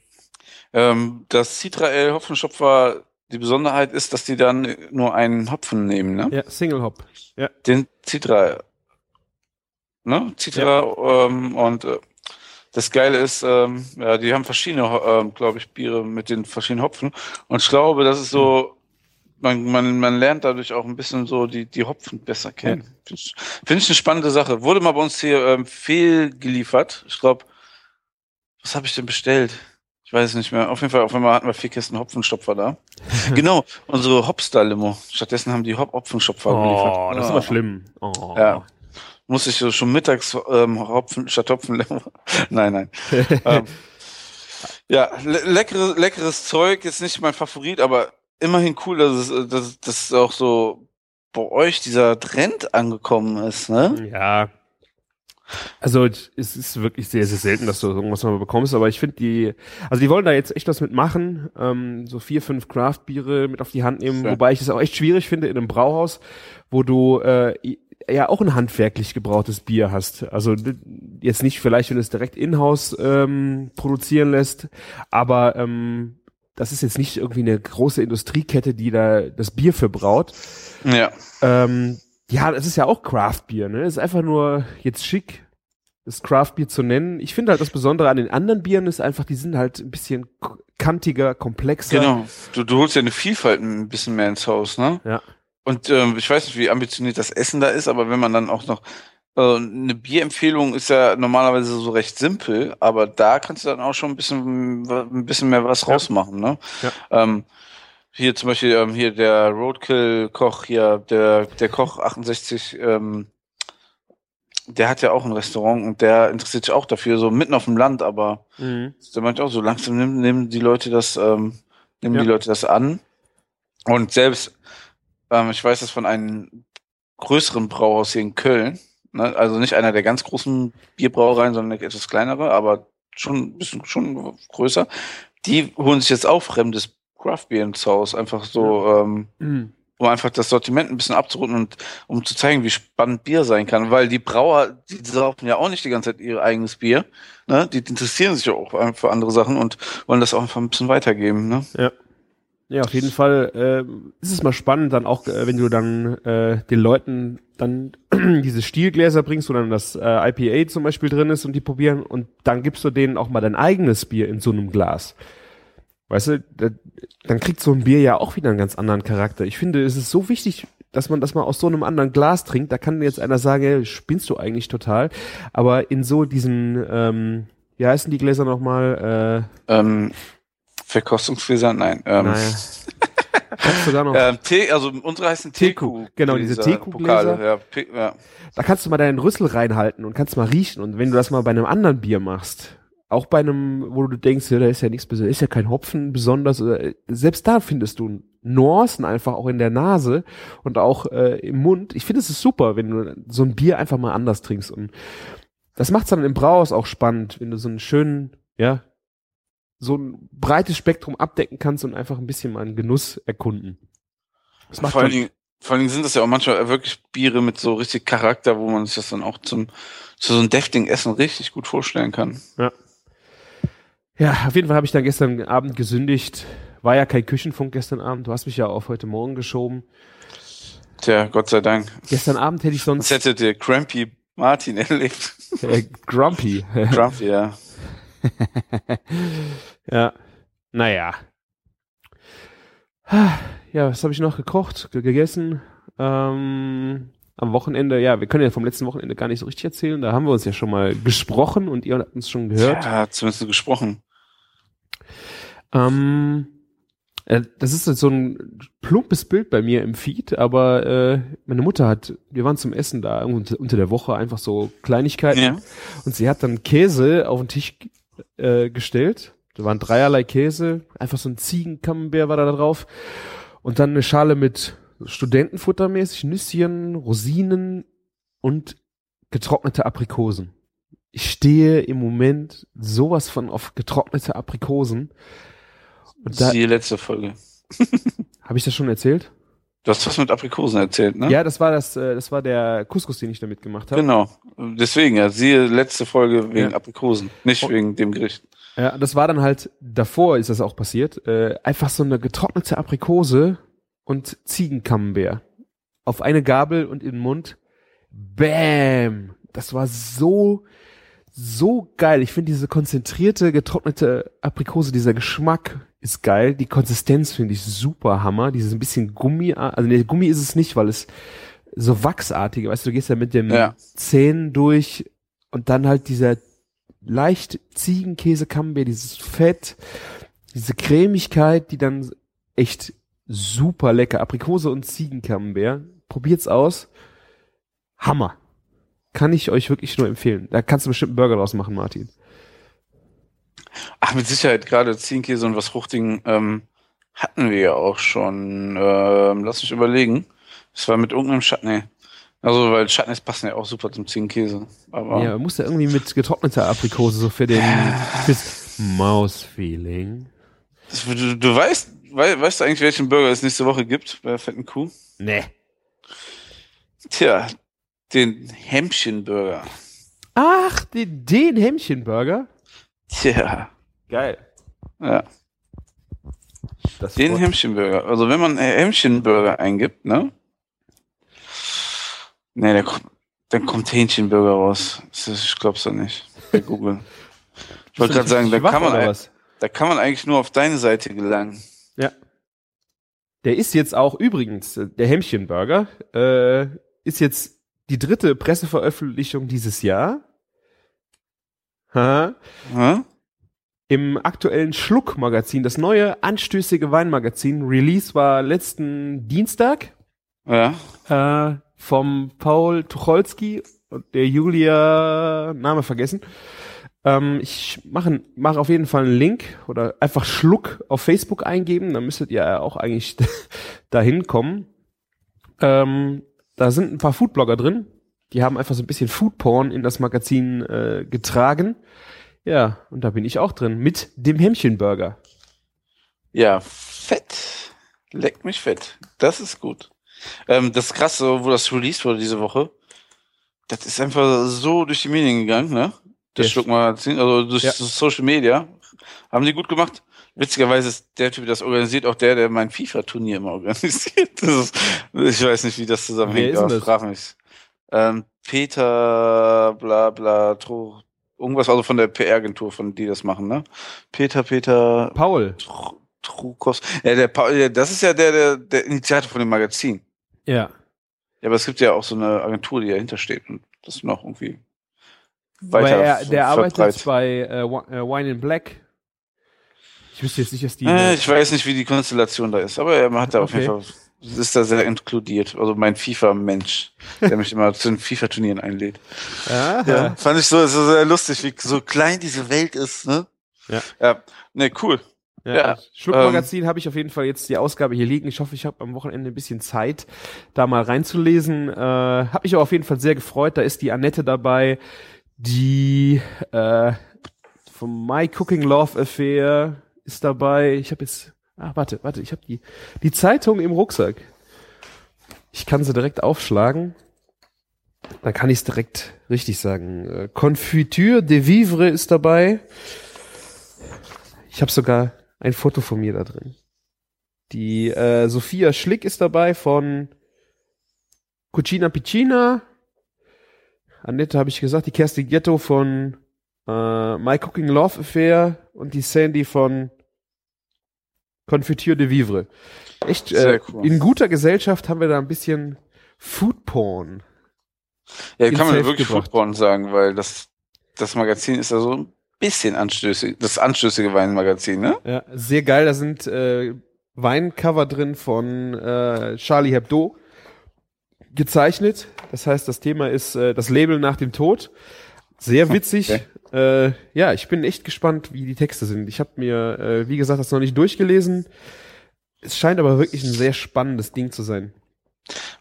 Ähm, das Citra Ale Hopfenschopfer, die Besonderheit ist, dass die dann nur einen Hopfen nehmen, ne? Ja, Single Hop. Ja. Den Citra, ne? Citra, ähm, und äh, das Geile ist, ähm, ja, die haben verschiedene, ähm, glaube ich, Biere mit den verschiedenen Hopfen. Und ich glaube, das ist so, man, man, man lernt dadurch auch ein bisschen so die, die Hopfen besser kennen. Finde ich, find ich eine spannende Sache. Wurde mal bei uns hier ähm, fehlgeliefert. Ich glaube, was habe ich denn bestellt? Ich weiß es nicht mehr. Auf jeden Fall, auf einmal hatten wir vier Kisten Hopfenstopfer da. genau, unsere Hopstar-Limo. Stattdessen haben die Hop Hopfenstopfer geliefert. Oh, das ist aber schlimm. Oh. Ja. Muss ich so schon mittags ähm, Hopfen statt Hopfen. nein, nein. ähm, ja, le leckeres, leckeres Zeug, jetzt nicht mein Favorit, aber immerhin cool, dass es, äh, dass, dass auch so bei euch dieser Trend angekommen ist, ne? Ja. Also es ist wirklich sehr, sehr selten, dass du irgendwas mal bekommst, aber ich finde die, also die wollen da jetzt echt was mitmachen, ähm, so vier, fünf Craft-Biere mit auf die Hand nehmen, Ja. wobei ich es auch echt schwierig finde in einem Brauhaus, wo du äh, ja auch ein handwerklich gebrautes Bier hast. Also jetzt nicht vielleicht, wenn du es direkt in-house ähm, produzieren lässt, aber ähm, das ist jetzt nicht irgendwie eine große Industriekette, die da das Bier für braut. Ja. Ähm, ja, das ist ja auch Craft-Bier, ne? Es ist einfach nur jetzt schick, das Craft-Bier zu nennen. Ich finde halt das Besondere an den anderen Bieren ist einfach, die sind halt ein bisschen kantiger, komplexer. Genau. Du, du holst ja eine Vielfalt ein bisschen mehr ins Haus, ne? Ja. Und ähm, ich weiß nicht, wie ambitioniert das Essen da ist, aber wenn man dann auch noch äh, eine Bierempfehlung ist ja normalerweise so recht simpel, aber da kannst du dann auch schon ein bisschen ein bisschen mehr was rausmachen, ne? Ja. Ähm, hier zum Beispiel ähm, hier der Roadkill Koch hier, der der Koch 68, ähm, der hat ja auch ein Restaurant und der interessiert sich auch dafür, so mitten auf dem Land, aber Mhm. der meint auch, so langsam nehmen, nehmen die Leute das, ähm, nehmen Ja. die Leute das an. Und selbst, ähm, ich weiß das von einem größeren Brauhaus hier in Köln, ne? also nicht einer der ganz großen Bierbrauereien, sondern eine etwas kleinere, aber schon ein bisschen schon größer. Die holen sich jetzt auch fremdes Craftbier ins Haus, einfach so, ähm, Mhm. um einfach das Sortiment ein bisschen abzurunden und um zu zeigen, wie spannend Bier sein kann. Weil die Brauer, die saufen ja auch nicht die ganze Zeit ihr eigenes Bier. Ne? Die interessieren sich ja auch für andere Sachen und wollen das auch einfach ein bisschen weitergeben. Ne? Ja, auf jeden Fall ähm, ist es mal spannend, dann auch, äh, wenn du dann äh, den Leuten dann diese Stielgläser bringst, wo dann das äh, IPA zum Beispiel drin ist und die probieren und dann gibst du denen auch mal dein eigenes Bier in so einem Glas. Weißt du, da, dann kriegt so ein Bier ja auch wieder einen ganz anderen Charakter. Ich finde, es ist so wichtig, dass man das mal aus so einem anderen Glas trinkt. Da kann jetzt einer sagen, ey, spinnst du eigentlich total. Aber in so diesen, ähm, wie heißen die Gläser nochmal? Ähm, Verkostungsgläser? Nein. Ähm, Äh, naja. Da noch ähm, T, also unsere heißen Teku. Genau, diese Gläser, Teku-Gläser. Ja, ja. da kannst du mal deinen Rüssel reinhalten und kannst mal riechen. Und wenn du das mal bei einem anderen Bier machst, auch bei einem, wo du denkst, ja, da ist ja nichts besonders, ist ja kein Hopfen besonders, oder, selbst da findest du Nuancen einfach auch in der Nase und auch äh, im Mund. Ich finde es ist super, wenn du so ein Bier einfach mal anders trinkst. Und das macht's dann im Brauhaus auch spannend, wenn du so einen schönen, ja, so ein breites Spektrum abdecken kannst und einfach ein bisschen mal einen Genuss erkunden. Das macht Vor allen, Dingen, vor allen Dingen sind das ja auch manchmal wirklich Biere mit so richtig Charakter, wo man sich das dann auch zum zu so einem deftigen Essen richtig gut vorstellen kann. Ja, auf jeden Fall habe ich dann gestern Abend gesündigt. War ja kein Küchenfunk gestern Abend. Du hast mich ja auf heute Morgen geschoben. Tja, Gott sei Dank. Gestern Abend hätte ich Sonst sonst. hätte der Crampy Martin, er lebt. Äh, grumpy. Grumpy, ja. ja. Naja. Ja, was habe ich noch gekocht, ge- gegessen? Ähm, am Wochenende, ja, wir können ja vom letzten Wochenende gar nicht so richtig erzählen. Da haben wir uns ja schon mal gesprochen und ihr habt uns schon gehört. Ja, zumindest gesprochen. Ähm, äh, das ist so ein plumpes Bild bei mir im Feed, aber äh, meine Mutter hat, wir waren zum Essen da unter, unter der Woche einfach so Kleinigkeiten Ja. und sie hat dann Käse auf den Tisch äh, gestellt. Da waren dreierlei Käse, einfach so ein Ziegenkammbär war da drauf und dann eine Schale mit Studentenfuttermäßig Nüsschen, Rosinen und getrocknete Aprikosen. Ich stehe im Moment sowas von auf getrocknete Aprikosen. Und da Die letzte Folge. habe ich das schon erzählt? Du hast was mit Aprikosen erzählt, ne? Ja, das war das, äh, das war der Couscous, den ich damit gemacht habe. Genau. Deswegen, ja, siehe letzte Folge wegen Ja. Aprikosen, nicht Oh. wegen dem Gericht. Ja, das war dann halt, davor ist das auch passiert, äh, einfach so eine getrocknete Aprikose und Ziegenkammbär. Auf eine Gabel und in den Mund. Bam! Das war so, so geil. Ich finde diese konzentrierte, getrocknete Aprikose, dieser Geschmack ist geil. Die Konsistenz finde ich super Hammer. Dieses ein bisschen Gummi, also nee, Gummi ist es nicht, weil es so wachsartige, weißt du, du gehst ja mit den Ja. Zähnen durch und dann halt dieser leicht Ziegenkäse Camembert, dieses Fett, diese Cremigkeit, die dann echt super lecker. Aprikose und Ziegencamembert. Probiert's aus. Hammer. Kann ich euch wirklich nur empfehlen. Da kannst du bestimmt einen Burger draus machen, Martin. Ach, mit Sicherheit, gerade Ziegenkäse und was Fruchtigen ähm, hatten wir ja auch schon. Ähm, lass mich überlegen. Es war mit irgendeinem Schatten, nee. Also, weil Chutneys passen ja auch super zum Ziegenkäse. Aber Ja, muss ja irgendwie mit getrockneter Aprikose so für den fürs Maus-Feeling. Du, du weißt, wei- weißt du eigentlich, welchen Burger es nächste Woche gibt bei der fetten Kuh? Nee. Tja, den Hämmchenburger. Ach, den, den Hämmchenburger? Tja, Geil. ja. Das Den Hämmchenburger. Also wenn man Hämmchenburger eingibt, ne? Ne, der kommt, dann kommt Hähnchenburger raus. Ich glaub's doch nicht. Bei Google. Ich wollte gerade sagen, da kann, man, da kann man eigentlich nur auf deine Seite gelangen. Ja. Der ist jetzt auch übrigens, äh, der Hämmchenburger, äh, ist jetzt die dritte Presseveröffentlichung dieses Jahr. Ha? Hä? Im aktuellen Schluck-Magazin, das neue anstößige Weinmagazin. Release war letzten Dienstag Ja. äh, vom Paul Tucholsky und der Julia, Name vergessen. Ähm, ich mache mach auf jeden Fall einen Link oder einfach Schluck auf Facebook eingeben, dann müsstet ihr auch eigentlich dahin kommen. Ähm, da sind ein paar Foodblogger drin, die haben einfach so ein bisschen Foodporn in das Magazin äh, getragen. Ja, und da bin ich auch drin mit dem Hämmchenburger. Ja, fett. Leck mich fett. Das ist gut. Ähm, das ist krass, so, wo das released wurde diese Woche. Das ist einfach so durch die Medien gegangen, ne? Das Der- Schluckmagazin, also durch Ja. Social Media. Haben die gut gemacht. Witzigerweise ist der Typ, der das organisiert, auch der, der mein FIFA-Turnier immer organisiert. Ist, ich weiß nicht, wie das zusammenhängt, aber frag mich. Ähm, Peter, bla bla, Tro, irgendwas also von der PR-Agentur, von die das machen, ne? Peter, Peter, Paul. Tr- Trukos. Ja, der Paul, das ist ja der, der, der Initiator von dem Magazin. Ja. Ja, aber es gibt ja auch so eine Agentur, die dahinter steht und das noch irgendwie Weil weiter er, der arbeitet bei äh, äh, Wine in Black. Ich wüsste jetzt nicht, dass die. Äh, ich weiß nicht, wie die Konstellation da ist, aber er hat da auf Okay. jeden Fall, ist da sehr inkludiert. Also mein FIFA-Mensch, der mich immer zu den FIFA-Turnieren einlädt. Aha. Ja, fand ich so, so sehr lustig, wie so klein diese Welt ist, ne? Ja. Ja, ne, cool. Ja, Ja, Schluckmagazin habe ich auf jeden Fall jetzt die Ausgabe hier liegen. Ich hoffe, ich habe am Wochenende ein bisschen Zeit, da mal reinzulesen. Äh, habe mich auch auf jeden Fall sehr gefreut. Da ist die Annette dabei, die äh, vom My Cooking Love Affair ist dabei. Ich habe jetzt, ah, warte, warte, ich habe die, die Zeitung im Rucksack. Ich kann sie direkt aufschlagen. Dann kann ich es direkt richtig sagen. Äh, Confiture de Vivre ist dabei. Ich habe sogar ein Foto von mir da drin. Die äh, Sophia Schlick ist dabei von Cucina Piccina. Annette habe ich gesagt, die Kerstin Ghetto von äh, My Cooking Love Affair und die Sandy von Confiture de Vivre. Echt, äh, cool. in guter Gesellschaft haben wir da ein bisschen Food Porn. Ja, kann man wirklich gebracht. Foodporn sagen, weil das, das Magazin ist ja so ein bisschen anstößig, das anstößige Weinmagazin, ne? Ja, sehr geil. Da sind äh, Weincover drin von äh, Charlie Hebdo gezeichnet. Das heißt, das Thema ist äh, das Label nach dem Tod. Sehr witzig. Okay. Äh, ja, ich bin echt gespannt, wie die Texte sind. Ich habe mir, äh, wie gesagt, das noch nicht durchgelesen. Es scheint aber wirklich ein sehr spannendes Ding zu sein.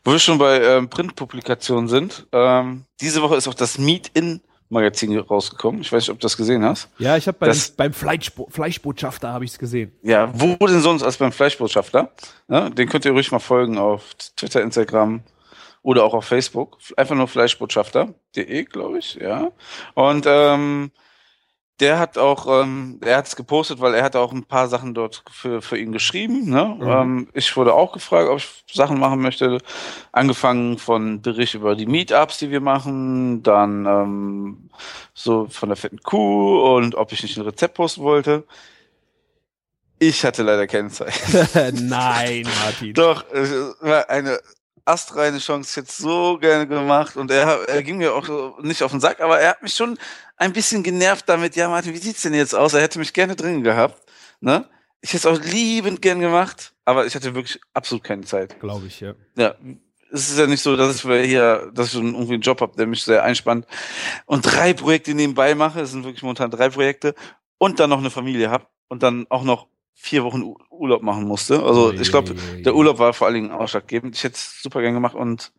Wo wir schon bei ähm, Printpublikationen sind, ähm, diese Woche ist auch das Meet-In-Magazin rausgekommen. Ich weiß nicht, ob du das gesehen hast. Ja, ich habe bei beim Fleischbo Fleischbotschafter habe ich es gesehen. Ja, wo denn sonst als beim Fleischbotschafter? Ne? Den könnt ihr ruhig mal folgen auf Twitter, Instagram oder auch auf Facebook. Einfach nur Fleischbotschafter.de, glaube ich, ja. Und ähm, der hat auch, ähm, er hat es gepostet, weil er hat auch ein paar Sachen dort für, für ihn geschrieben. Ne? Mhm. Ähm, ich wurde auch gefragt, ob ich Sachen machen möchte. Angefangen von Bericht über die Meetups, die wir machen, dann ähm, so von der fetten Kuh und ob ich nicht ein Rezept posten wollte. Ich hatte leider keine Zeit. Nein, Martin. Doch, es war eine astreine Chance, jetzt so gerne gemacht und er, er ging mir auch nicht auf den Sack, aber er hat mich schon ein bisschen genervt damit, ja Martin, wie sieht's denn jetzt aus? Er hätte mich gerne drin gehabt, ne? Ich hätte es auch liebend gern gemacht, aber ich hatte wirklich absolut keine Zeit. Glaube ich, ja. Ja, es ist ja nicht so, dass ich hier, dass ich irgendwie einen Job habe, der mich sehr einspannt und drei Projekte nebenbei mache. Es sind wirklich momentan drei Projekte und dann noch eine Familie habe und dann auch noch vier Wochen U- Urlaub machen musste. Also ich glaube, der Urlaub war vor allen Dingen ausschlaggebend. Ich hätte es super gern gemacht und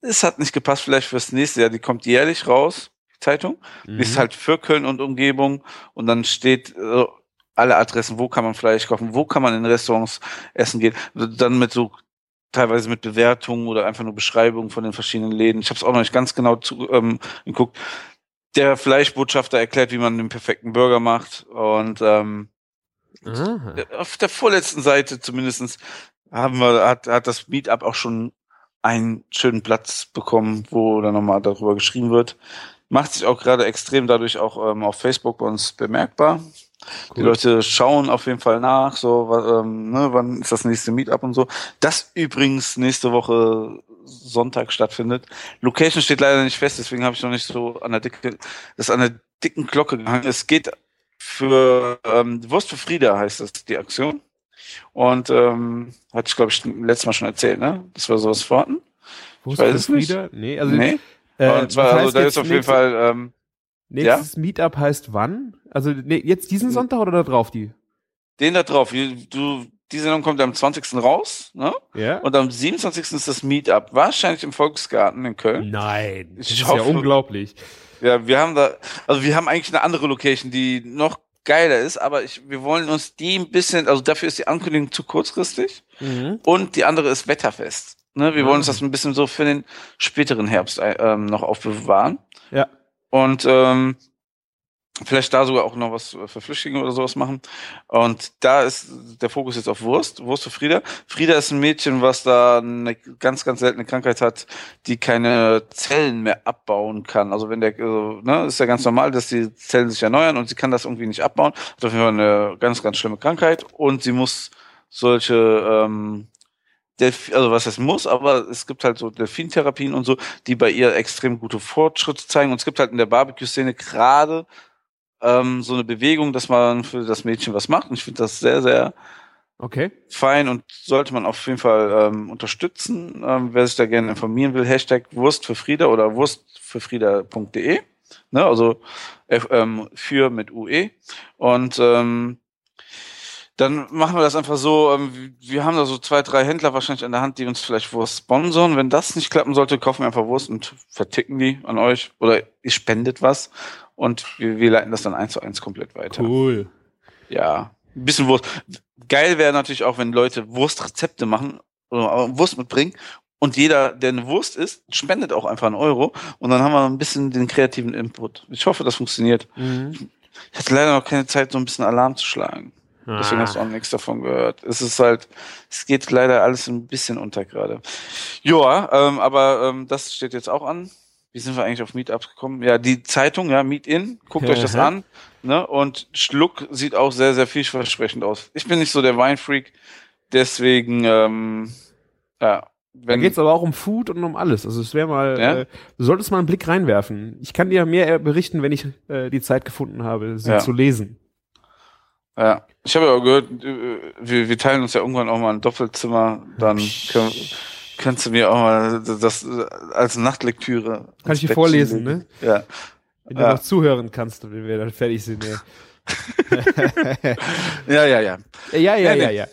es hat nicht gepasst. Vielleicht fürs nächste Jahr. Die kommt jährlich raus, die Zeitung. Mhm. Die ist halt für Köln und Umgebung und dann steht äh, alle Adressen, wo kann man Fleisch kaufen, wo kann man in Restaurants essen gehen. Dann mit so teilweise mit Bewertungen oder einfach nur Beschreibungen von den verschiedenen Läden. Ich habe es auch noch nicht ganz genau zu, ähm, geguckt. Der Fleischbotschafter erklärt, wie man den perfekten Burger macht und ähm, Aha. auf der vorletzten Seite zumindestens haben wir, hat, hat das Meetup auch schon einen schönen Platz bekommen, wo dann nochmal darüber geschrieben wird. Macht sich auch gerade extrem dadurch auch ähm, auf Facebook bei uns bemerkbar. Die Cool. Leute schauen auf jeden Fall nach, so, ähm, ne, wann ist das nächste Meetup und so. Das übrigens nächste Woche Sonntag stattfindet. Location steht leider nicht fest, deswegen habe ich noch nicht so an der dicke, das an der dicken Glocke gehangen. Es geht für ähm, Wurst für Frieda heißt das die Aktion. Und ähm, hatte ich, glaube ich, letztes Mal schon erzählt, ne? Das war sowas ist das es nicht. wieder? Nee, also nee. äh, und zwar, das also da ist auf jeden Fall, ähm, Nächstes Meetup heißt wann? Also nee, jetzt diesen Sonntag oder da drauf die? den da drauf. Du, die Sendung kommt am 20. raus, ne? Ja? Und am 27. ist das Meetup. Wahrscheinlich im Volksgarten in Köln. Nein, das Ich ist hoffe- ja unglaublich. Ja, wir haben da, also wir haben eigentlich eine andere Location, die noch geiler ist, aber ich, wir wollen uns die ein bisschen, also dafür ist die Ankündigung zu kurzfristig Mhm. und die andere ist wetterfest. Ne, wir Ah. wollen uns das ein bisschen so für den späteren Herbst äh, ähm, noch aufbewahren. Ja. Und ähm, vielleicht da sogar auch noch was für Flüchtlinge oder sowas machen. Und da ist der Fokus jetzt auf Wurst, Wurst für Frieda. Frieda ist ein Mädchen, was da eine ganz, ganz seltene Krankheit hat, die keine Zellen mehr abbauen kann. Also wenn der, also, ne, ist ja ganz normal, dass die Zellen sich erneuern und sie kann das irgendwie nicht abbauen. Hat auf jeden Fall eine ganz, ganz schlimme Krankheit und sie muss solche ähm, Delf also was heißt muss, aber es gibt halt so Delfintherapien und so, die bei ihr extrem gute Fortschritte zeigen. Und es gibt halt in der Barbecue-Szene gerade ähm, so eine Bewegung, dass man für das Mädchen was macht. Und ich finde das sehr, sehr Okay. fein und sollte man auf jeden Fall ähm, unterstützen. Ähm, wer sich da gerne informieren will, Hashtag Wurst für Frieda oder wurstfürfrieda.de. Ne, also F, ähm, für mit UE. Und ähm, dann machen wir das einfach so, ähm, wir haben da so zwei, drei Händler wahrscheinlich an der Hand, die uns vielleicht Wurst sponsern. Wenn das nicht klappen sollte, kaufen wir einfach Wurst und verticken die an euch. Oder ihr spendet was und wir, wir leiten das dann eins zu eins komplett weiter. Cool. Ja, ein bisschen Wurst. Geil wäre natürlich auch, wenn Leute Wurstrezepte machen oder Wurst mitbringen und jeder, der eine Wurst isst, spendet auch einfach einen Euro und dann haben wir ein bisschen den kreativen Input. Ich hoffe, das funktioniert. Mhm. Ich hatte leider noch keine Zeit, so ein bisschen Alarm zu schlagen. Deswegen hast du Ah. auch nichts davon gehört. Es ist halt, es geht leider alles ein bisschen unter gerade. Ja, ähm, aber ähm, das steht jetzt auch an. Wie sind wir eigentlich auf Meetups gekommen? Ja, die Zeitung, ja, Meet In, guckt euch das an. Ne? Und Schluck sieht auch sehr, sehr vielversprechend aus. Ich bin nicht so der Weinfreak, deswegen, ähm, ja. Wenn, da geht's aber auch um Food und um alles. Also es wäre mal, ja? äh, du solltest mal einen Blick reinwerfen. Ich kann dir mehr berichten, wenn ich äh, die Zeit gefunden habe, sie ja. zu lesen. Ja, ich habe ja auch gehört, äh, wir, wir teilen uns ja irgendwann auch mal ein Doppelzimmer, dann können, kannst du mir auch mal das als Nachtlektüre. Kann ich dir vorlesen, legen. ne? Ja. Wenn du ja. noch zuhören kannst, wenn wir dann fertig sind. Ja, ja, ja, ja. Ja, ja, ja, ja.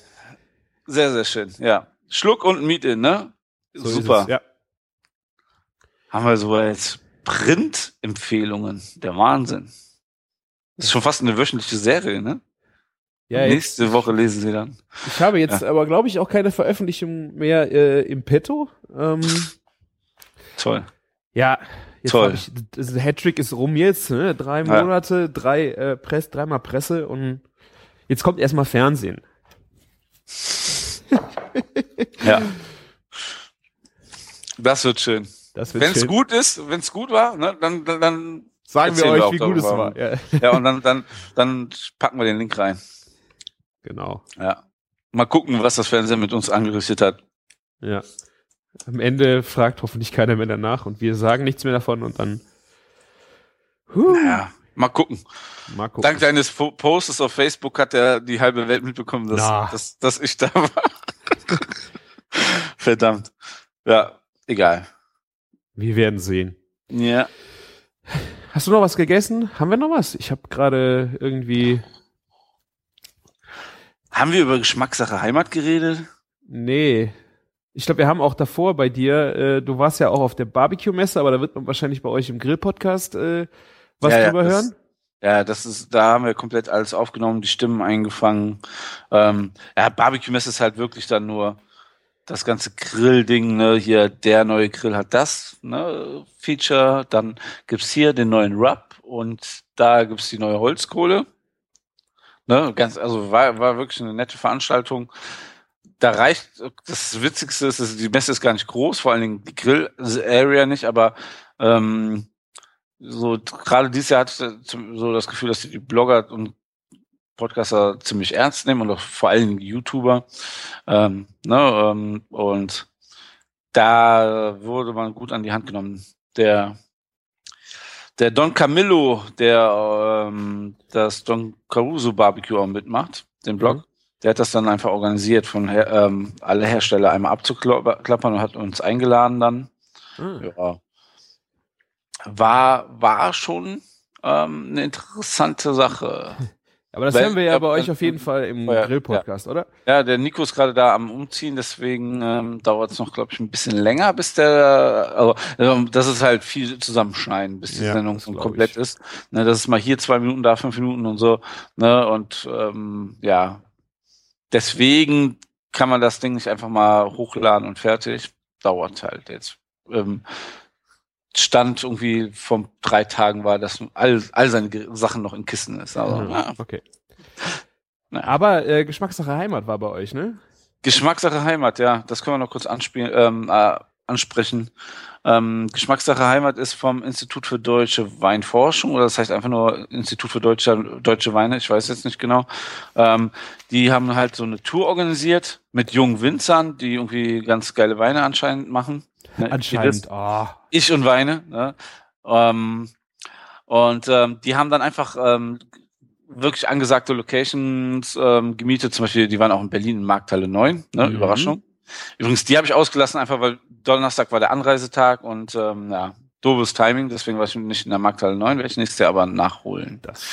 Sehr, sehr schön, ja. Schluck und Miete, ne? So Super. Es, ja. Haben wir so jetzt Print-Empfehlungen. Der Wahnsinn. Das ist schon fast eine wöchentliche Serie, ne? Ja, Nächste Woche lesen sie dann. Ich habe jetzt ja. aber, glaube ich, auch keine Veröffentlichung mehr äh, im Petto. Ähm, Toll. Ja, jetzt Toll. Ich, das Hattrick ist rum jetzt, ne? Drei Monate, ja. drei äh, Press, dreimal Presse und jetzt kommt erstmal Fernsehen. ja. Das wird schön. Wenn es gut ist, wenn es gut war, ne, dann, dann, dann sagen wir euch, wir wie gut es war. Ja. ja, und dann, dann, dann packen wir den Link rein. Genau. Ja. Mal gucken, was das Fernsehen mit uns angerichtet hat. Ja. Am Ende fragt hoffentlich keiner mehr danach und wir sagen nichts mehr davon und dann. Huh. Ja, mal gucken. Mal gucken. Dank deines Posts auf Facebook hat er die halbe Welt mitbekommen, dass, dass, dass ich da war. Verdammt. Ja, egal. Wir werden sehen. Ja. Hast du noch was gegessen? Haben wir noch was? Ich habe gerade irgendwie. Haben wir über Geschmackssache Heimat geredet? Nee. Ich glaube, wir haben auch davor bei dir, äh, du warst ja auch auf der Barbecue-Messe, aber da wird man wahrscheinlich bei euch im Grill-Podcast äh, was ja, drüber ja, hören. ja, das ist, da haben wir komplett alles aufgenommen, die Stimmen eingefangen. Ähm, ja, Barbecue-Messe ist halt wirklich dann nur das ganze Grill-Ding, ne, hier, der neue Grill hat das, ne, Feature, dann gibt's hier den neuen Rub und da gibt's die neue Holzkohle. Ne, ganz, also war, war wirklich eine nette Veranstaltung. Da reicht, das Witzigste ist, die Messe ist gar nicht groß, vor allen Dingen die Grill-Area nicht, aber ähm, so gerade dieses Jahr hatte ich so das Gefühl, dass die Blogger und Podcaster ziemlich ernst nehmen und auch vor allen Dingen YouTuber. Ähm, ne, ähm, und da wurde man gut an die Hand genommen. Der, der Don Camillo, der ähm, das Don Caruso Barbecue auch mitmacht, den Blog, mhm. der hat das dann einfach organisiert, von her, ähm, alle Hersteller einmal abzuklappern und hat uns eingeladen dann. Mhm. Ja. War, war schon ähm, eine interessante Sache. Aber das Weil, hören wir ja bei euch auf jeden Fall im ja, Grill-Podcast, ja. oder? Ja, der Nico ist gerade da am Umziehen, deswegen ähm, dauert es noch, glaube ich, ein bisschen länger, bis der, also ähm, das ist halt viel zusammenschneiden, bis die ja, Sendung komplett ich. ist. Ne, das ist mal hier zwei Minuten, da fünf Minuten und so. Ne, und ähm, ja, deswegen kann man das Ding nicht einfach mal hochladen und fertig. Dauert halt jetzt. Ähm, Stand irgendwie von drei Tagen war, dass all, all seine Sachen noch in Kissen ist. Also, mhm. ja. Okay. Naja. Aber äh, Geschmackssache Heimat war bei euch, ne? Geschmackssache Heimat, ja. Das können wir noch kurz anspielen, ähm, äh, ansprechen. Ähm, Geschmackssache Heimat ist vom Institut für Deutsche Weinforschung oder das heißt einfach nur Institut für Deutsche, Deutsche Weine, ich weiß jetzt nicht genau. Ähm, die haben halt so eine Tour organisiert mit jungen Winzern, die irgendwie ganz geile Weine anscheinend machen. Ne, Anscheinend. Oh. Ich und Weine. Ne? Ähm, und ähm, die haben dann einfach ähm, wirklich angesagte Locations ähm, gemietet. Zum Beispiel, die waren auch in Berlin in Markthalle 9. Ne? Mhm. Überraschung. Übrigens, die habe ich ausgelassen, einfach weil Donnerstag war der Anreisetag und ähm, ja, doofes Timing, deswegen war ich nicht in der Markthalle 9, werde ich nächstes Jahr aber nachholen. Das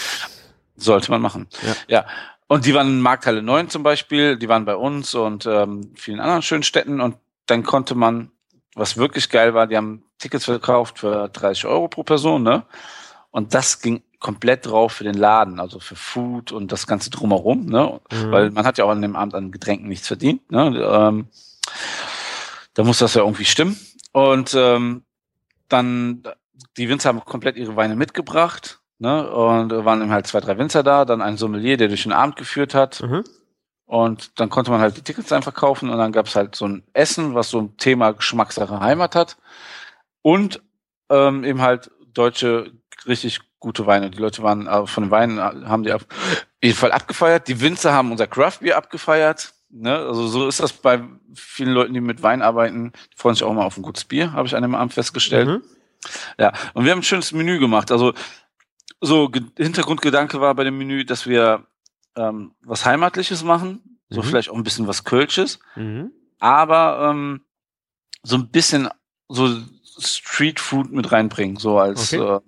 sollte man machen. Ja. ja. Und die waren in Markthalle 9 zum Beispiel, die waren bei uns und ähm, vielen anderen schönen Städten und dann konnte man was wirklich geil war, die haben Tickets verkauft für 30 Euro pro Person, ne? Und das ging komplett drauf für den Laden, also für Food und das Ganze drumherum, ne? Mhm. Weil man hat ja auch an dem Abend an Getränken nichts verdient, ne? Ähm, da muss das ja irgendwie stimmen. Und ähm, dann, die Winzer haben komplett ihre Weine mitgebracht, ne? Und waren eben halt zwei, drei Winzer da, dann ein Sommelier, der durch den Abend geführt hat. Mhm. Und dann konnte man halt die Tickets einfach kaufen und dann gab es halt so ein Essen, was so ein Thema Geschmackssache Heimat hat. Und ähm, eben halt deutsche, richtig gute Weine. Die Leute waren äh, von den Weinen, äh, haben die auf jeden Fall abgefeiert. Die Winzer haben unser Craft Beer abgefeiert. Ne? Also so ist das bei vielen Leuten, die mit Wein arbeiten. Die freuen sich auch mal auf ein gutes Bier, habe ich an dem Abend festgestellt. Mhm. Ja, und wir haben ein schönes Menü gemacht. Also so Ge Hintergrundgedanke war bei dem Menü, dass wir ähm, was Heimatliches machen, so mhm. vielleicht auch ein bisschen was Kölsches, mhm. aber ähm, so ein bisschen so Street Food mit reinbringen, so als okay. äh,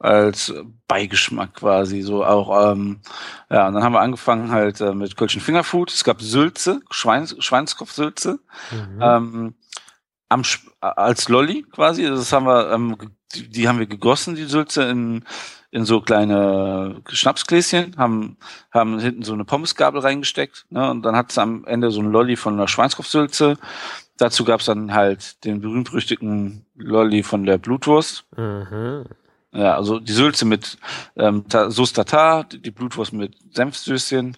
als Beigeschmack quasi, so auch, ähm, ja, und dann haben wir angefangen halt äh, mit Kölschen Fingerfood. Es gab Sülze, Schweins, Schweinskopfsülze, mhm. ähm, am, als Lolli quasi. Das haben wir, ähm, die, die haben wir gegossen, die Sülze, in, in so kleine Schnapsgläschen, haben, haben hinten so eine Pommesgabel reingesteckt, ne, und dann hat es am Ende so ein Lolli von einer Schweinskopfsülze. Dazu gab es dann halt den berühmt-berüchtigten Lolli von der Blutwurst. Mhm. Ja, also die Sülze mit ähm, Sauce Tartar, die Blutwurst mit Senfsößchen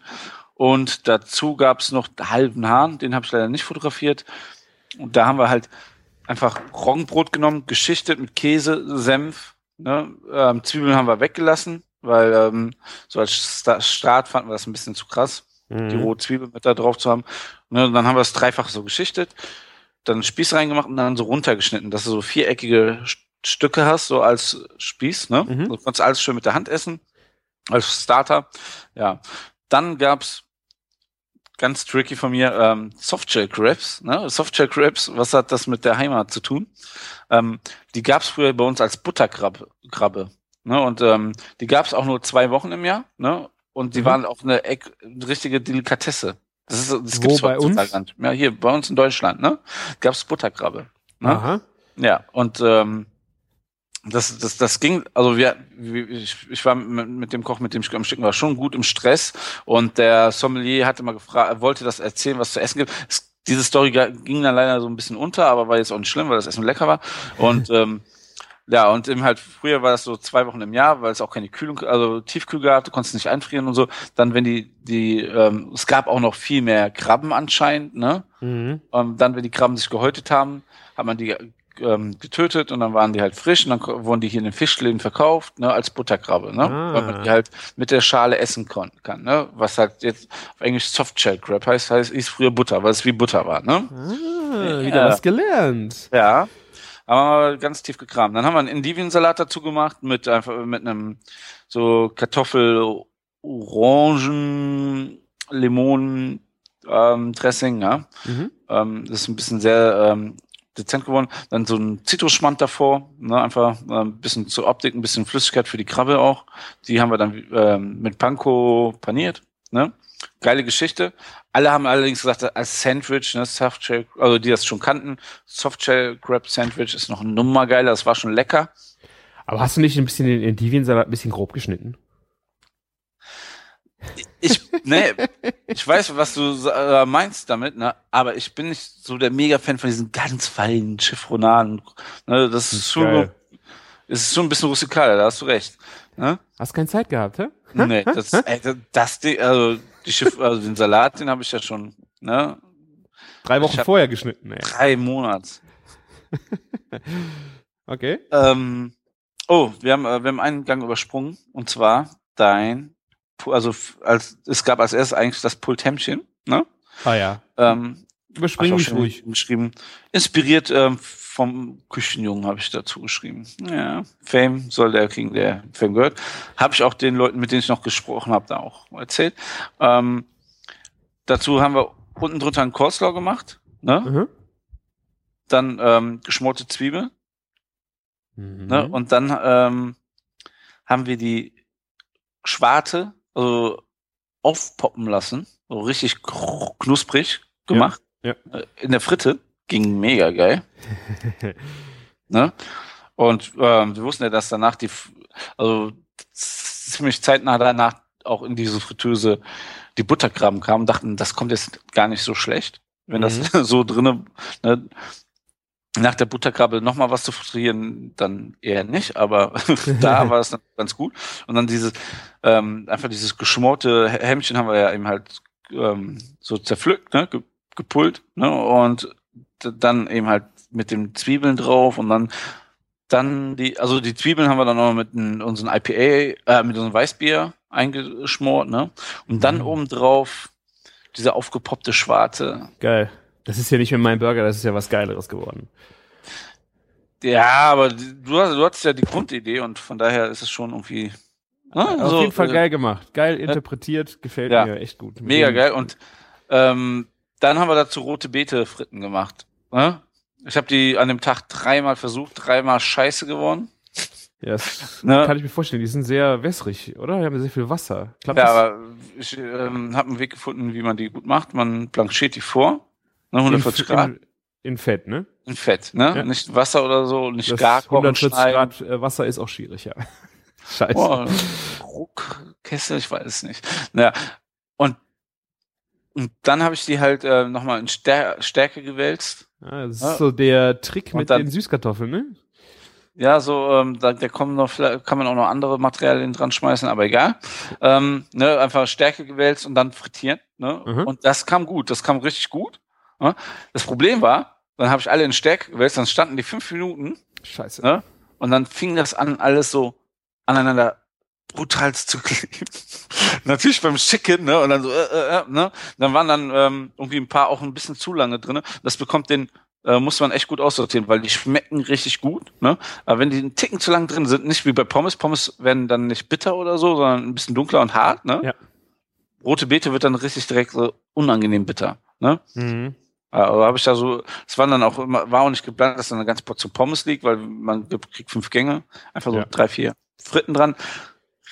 und dazu gab's noch halben Hahn, den habe ich leider nicht fotografiert. Und da haben wir halt einfach Roggenbrot genommen, geschichtet mit Käse, Senf. Ne? Ähm, Zwiebeln haben wir weggelassen, weil ähm, so als Start fanden wir das ein bisschen zu krass, mhm. die rohe Zwiebel mit da drauf zu haben. Ne? Und dann haben wir es dreifach so geschichtet, dann Spieß reingemacht und dann so runtergeschnitten, dass du so viereckige Stücke hast, so als Spieß, ne? Mhm. Du kannst alles schön mit der Hand essen, als Starter. Ja. Dann gab's ganz tricky von mir, ähm, Softshell Crabs. Ne? Softshell Crabs, was hat das mit der Heimat zu tun? Ähm, die gab's früher bei uns als Butterkrabbe. Krabbe, ne? Und ähm, die gab's auch nur zwei Wochen im Jahr. Ne? Und die mhm. waren auch eine, eine richtige Delikatesse. Das, ist, das gibt's Wo, bei uns? Ja, hier bei uns in Deutschland. Ne? Gab's Butterkrabbe. Ne? Aha. Ja, und ähm, das, das, das ging, also wir, ich, ich war mit, mit dem Koch, mit dem ich am Stücken war, schon gut im Stress und der Sommelier hatte mal gefragt, wollte das erzählen, was zu essen gibt. Es, diese Story ging dann leider so ein bisschen unter, aber war jetzt auch nicht schlimm, weil das Essen lecker war. Und ähm, ja, und eben halt, früher war das so zwei Wochen im Jahr, weil es auch keine Kühlung, also Tiefkühl gab, du konntest nicht einfrieren und so. Dann, wenn die, die, ähm, es gab auch noch viel mehr Krabben anscheinend, ne? Mhm. Und dann, wenn die Krabben sich gehäutet haben, hat man die ähm, getötet und dann waren die halt frisch und dann wurden die hier in den Fischläden verkauft, ne, als Butterkrabbe, ne? Ah. Weil man die halt mit der Schale essen kann, ne? Was halt jetzt auf Englisch Softshell Crab heißt, heißt, ist früher Butter, weil es wie Butter war, ne? Ah, wieder ja. was gelernt. Ja. Aber ganz tief gekramt. Dann haben wir einen Endiviensalat dazu gemacht mit einfach mit einem so Kartoffel, Orangen, Limonen, ähm, Dressing, ja. Mhm. Ähm, das ist ein bisschen sehr ähm, dezent geworden. Dann so ein Zitrusschmand davor, ne, einfach äh, ein bisschen zur Optik, ein bisschen Flüssigkeit für die Krabbe auch. Die haben wir dann ähm, mit Panko paniert. Ne? Geile Geschichte. Alle haben allerdings gesagt, als Sandwich, ne, Softshell, also die das schon kannten, Softshell Crab Sandwich ist noch ein Nummer geiler, das war schon lecker. Aber hast du nicht ein bisschen den Endiviensalat ein bisschen grob geschnitten? Ich, nee, ich weiß, was du äh, meinst damit, ne? aber ich bin nicht so der Mega-Fan von diesen ganz feinen Chiffronaden. Ne? Das ist schon, ist schon ein bisschen rustikal, da hast du recht. Ne? Hast keine Zeit gehabt, hä? Nee, das, ey, das, Ding, also, die Schiff, also den Salat, den habe ich ja schon, ne? Drei Wochen vorher geschnitten, ey. Drei Monate. okay. Ähm, oh, wir haben, äh, wir haben einen Gang übersprungen, und zwar dein also als es gab als erstes eigentlich das Pulthämmchen, ne? Ah ja. Ähm, Überspringen mich ruhig. Geschrieben. Inspiriert ähm, vom Küchenjungen habe ich dazu geschrieben. Ja, Fame soll der kriegen, der Fame gehört. Habe ich auch den Leuten, mit denen ich noch gesprochen habe, da auch erzählt. Ähm, dazu haben wir unten drunter einen Coleslaw gemacht, ne? Mhm. Dann ähm, geschmorte Zwiebel. Mhm. Ne? Und dann ähm, haben wir die Schwarte also aufpoppen lassen, so richtig knusprig gemacht. Ja, ja. Äh, in der Fritte ging mega geil. ne? Und ähm, wir wussten ja, dass danach die, also ziemlich zeitnah danach auch in diese Fritteuse die Butterkrabben kamen, dachten, das kommt jetzt gar nicht so schlecht, wenn mhm. das so drinnen, ne, nach der Butterkrabbe nochmal was zu frittieren, dann eher nicht, aber da war es dann ganz gut. Und dann dieses, ähm, einfach dieses geschmorte Hemmchen haben wir ja eben halt ähm, so zerpflückt, ne, gepult, ne, und dann eben halt mit den Zwiebeln drauf und dann dann die, also die Zwiebeln haben wir dann noch mit unserem IPA, äh, mit unserem Weißbier eingeschmort, ne? Und dann Mhm. obendrauf diese aufgepoppte Schwarte. Geil. Das ist ja nicht mehr mein Burger, das ist ja was Geileres geworden. Ja, aber du, hast, du hattest ja die Grundidee und von daher ist es schon irgendwie. Ne? Auf so, jeden Fall äh, geil gemacht. Geil interpretiert, gefällt Ja. mir echt gut. Mega geil. Und ähm, dann haben wir dazu rote Beete Fritten gemacht. Ne? Ich habe die an dem Tag dreimal versucht, dreimal scheiße geworden. Ja, das Ne? kann ich mir vorstellen. Die sind sehr wässrig, oder? Die haben sehr viel Wasser. Klappt Ja, das? aber ich ähm, habe einen Weg gefunden, wie man die gut macht. Man blanchiert die vor, ne, in, 140 Grad in, in Fett, ne? in Fett, ne? Ja. Nicht Wasser oder so, nicht Das gar 140 Grad äh, Wasser ist auch schwierig, ja. Scheiße. Boah, Druckkessel, ich weiß es nicht. Naja, und, und dann habe ich die halt äh, nochmal in Stär Stärke gewälzt. Ja, das ist Ja. so der Trick Und mit dann- den Süßkartoffeln, ne? Ja, so, ähm, da, da kommen noch, kann man auch noch andere Materialien dran schmeißen, aber egal. Ähm, ne, einfach Stärke gewälzt und dann frittieren. Ne? Mhm. Und das kam gut, das kam richtig gut. Das Problem war, dann habe ich alle in Stärke gewälzt, dann standen die fünf Minuten Scheiße. ne? und dann fing das an, alles so aneinander brutal zu kleben. Natürlich beim Schicken, ne? Und dann so, äh, äh, äh, ne? Dann waren dann ähm, irgendwie ein paar auch ein bisschen zu lange drin. Das bekommt den, äh, muss man echt gut aussortieren, weil die schmecken richtig gut, ne? Aber wenn die einen Ticken zu lang drin sind, nicht wie bei Pommes, Pommes werden dann nicht bitter oder so, sondern ein bisschen dunkler und hart, ne? Ja. Rote Beete wird dann richtig direkt so unangenehm bitter, ne? Mhm. Aber habe ich da so, es waren dann auch immer, war auch nicht geplant, dass da eine ganze Portion Pommes liegt, weil man kriegt fünf Gänge, einfach so Ja. drei, vier Fritten dran.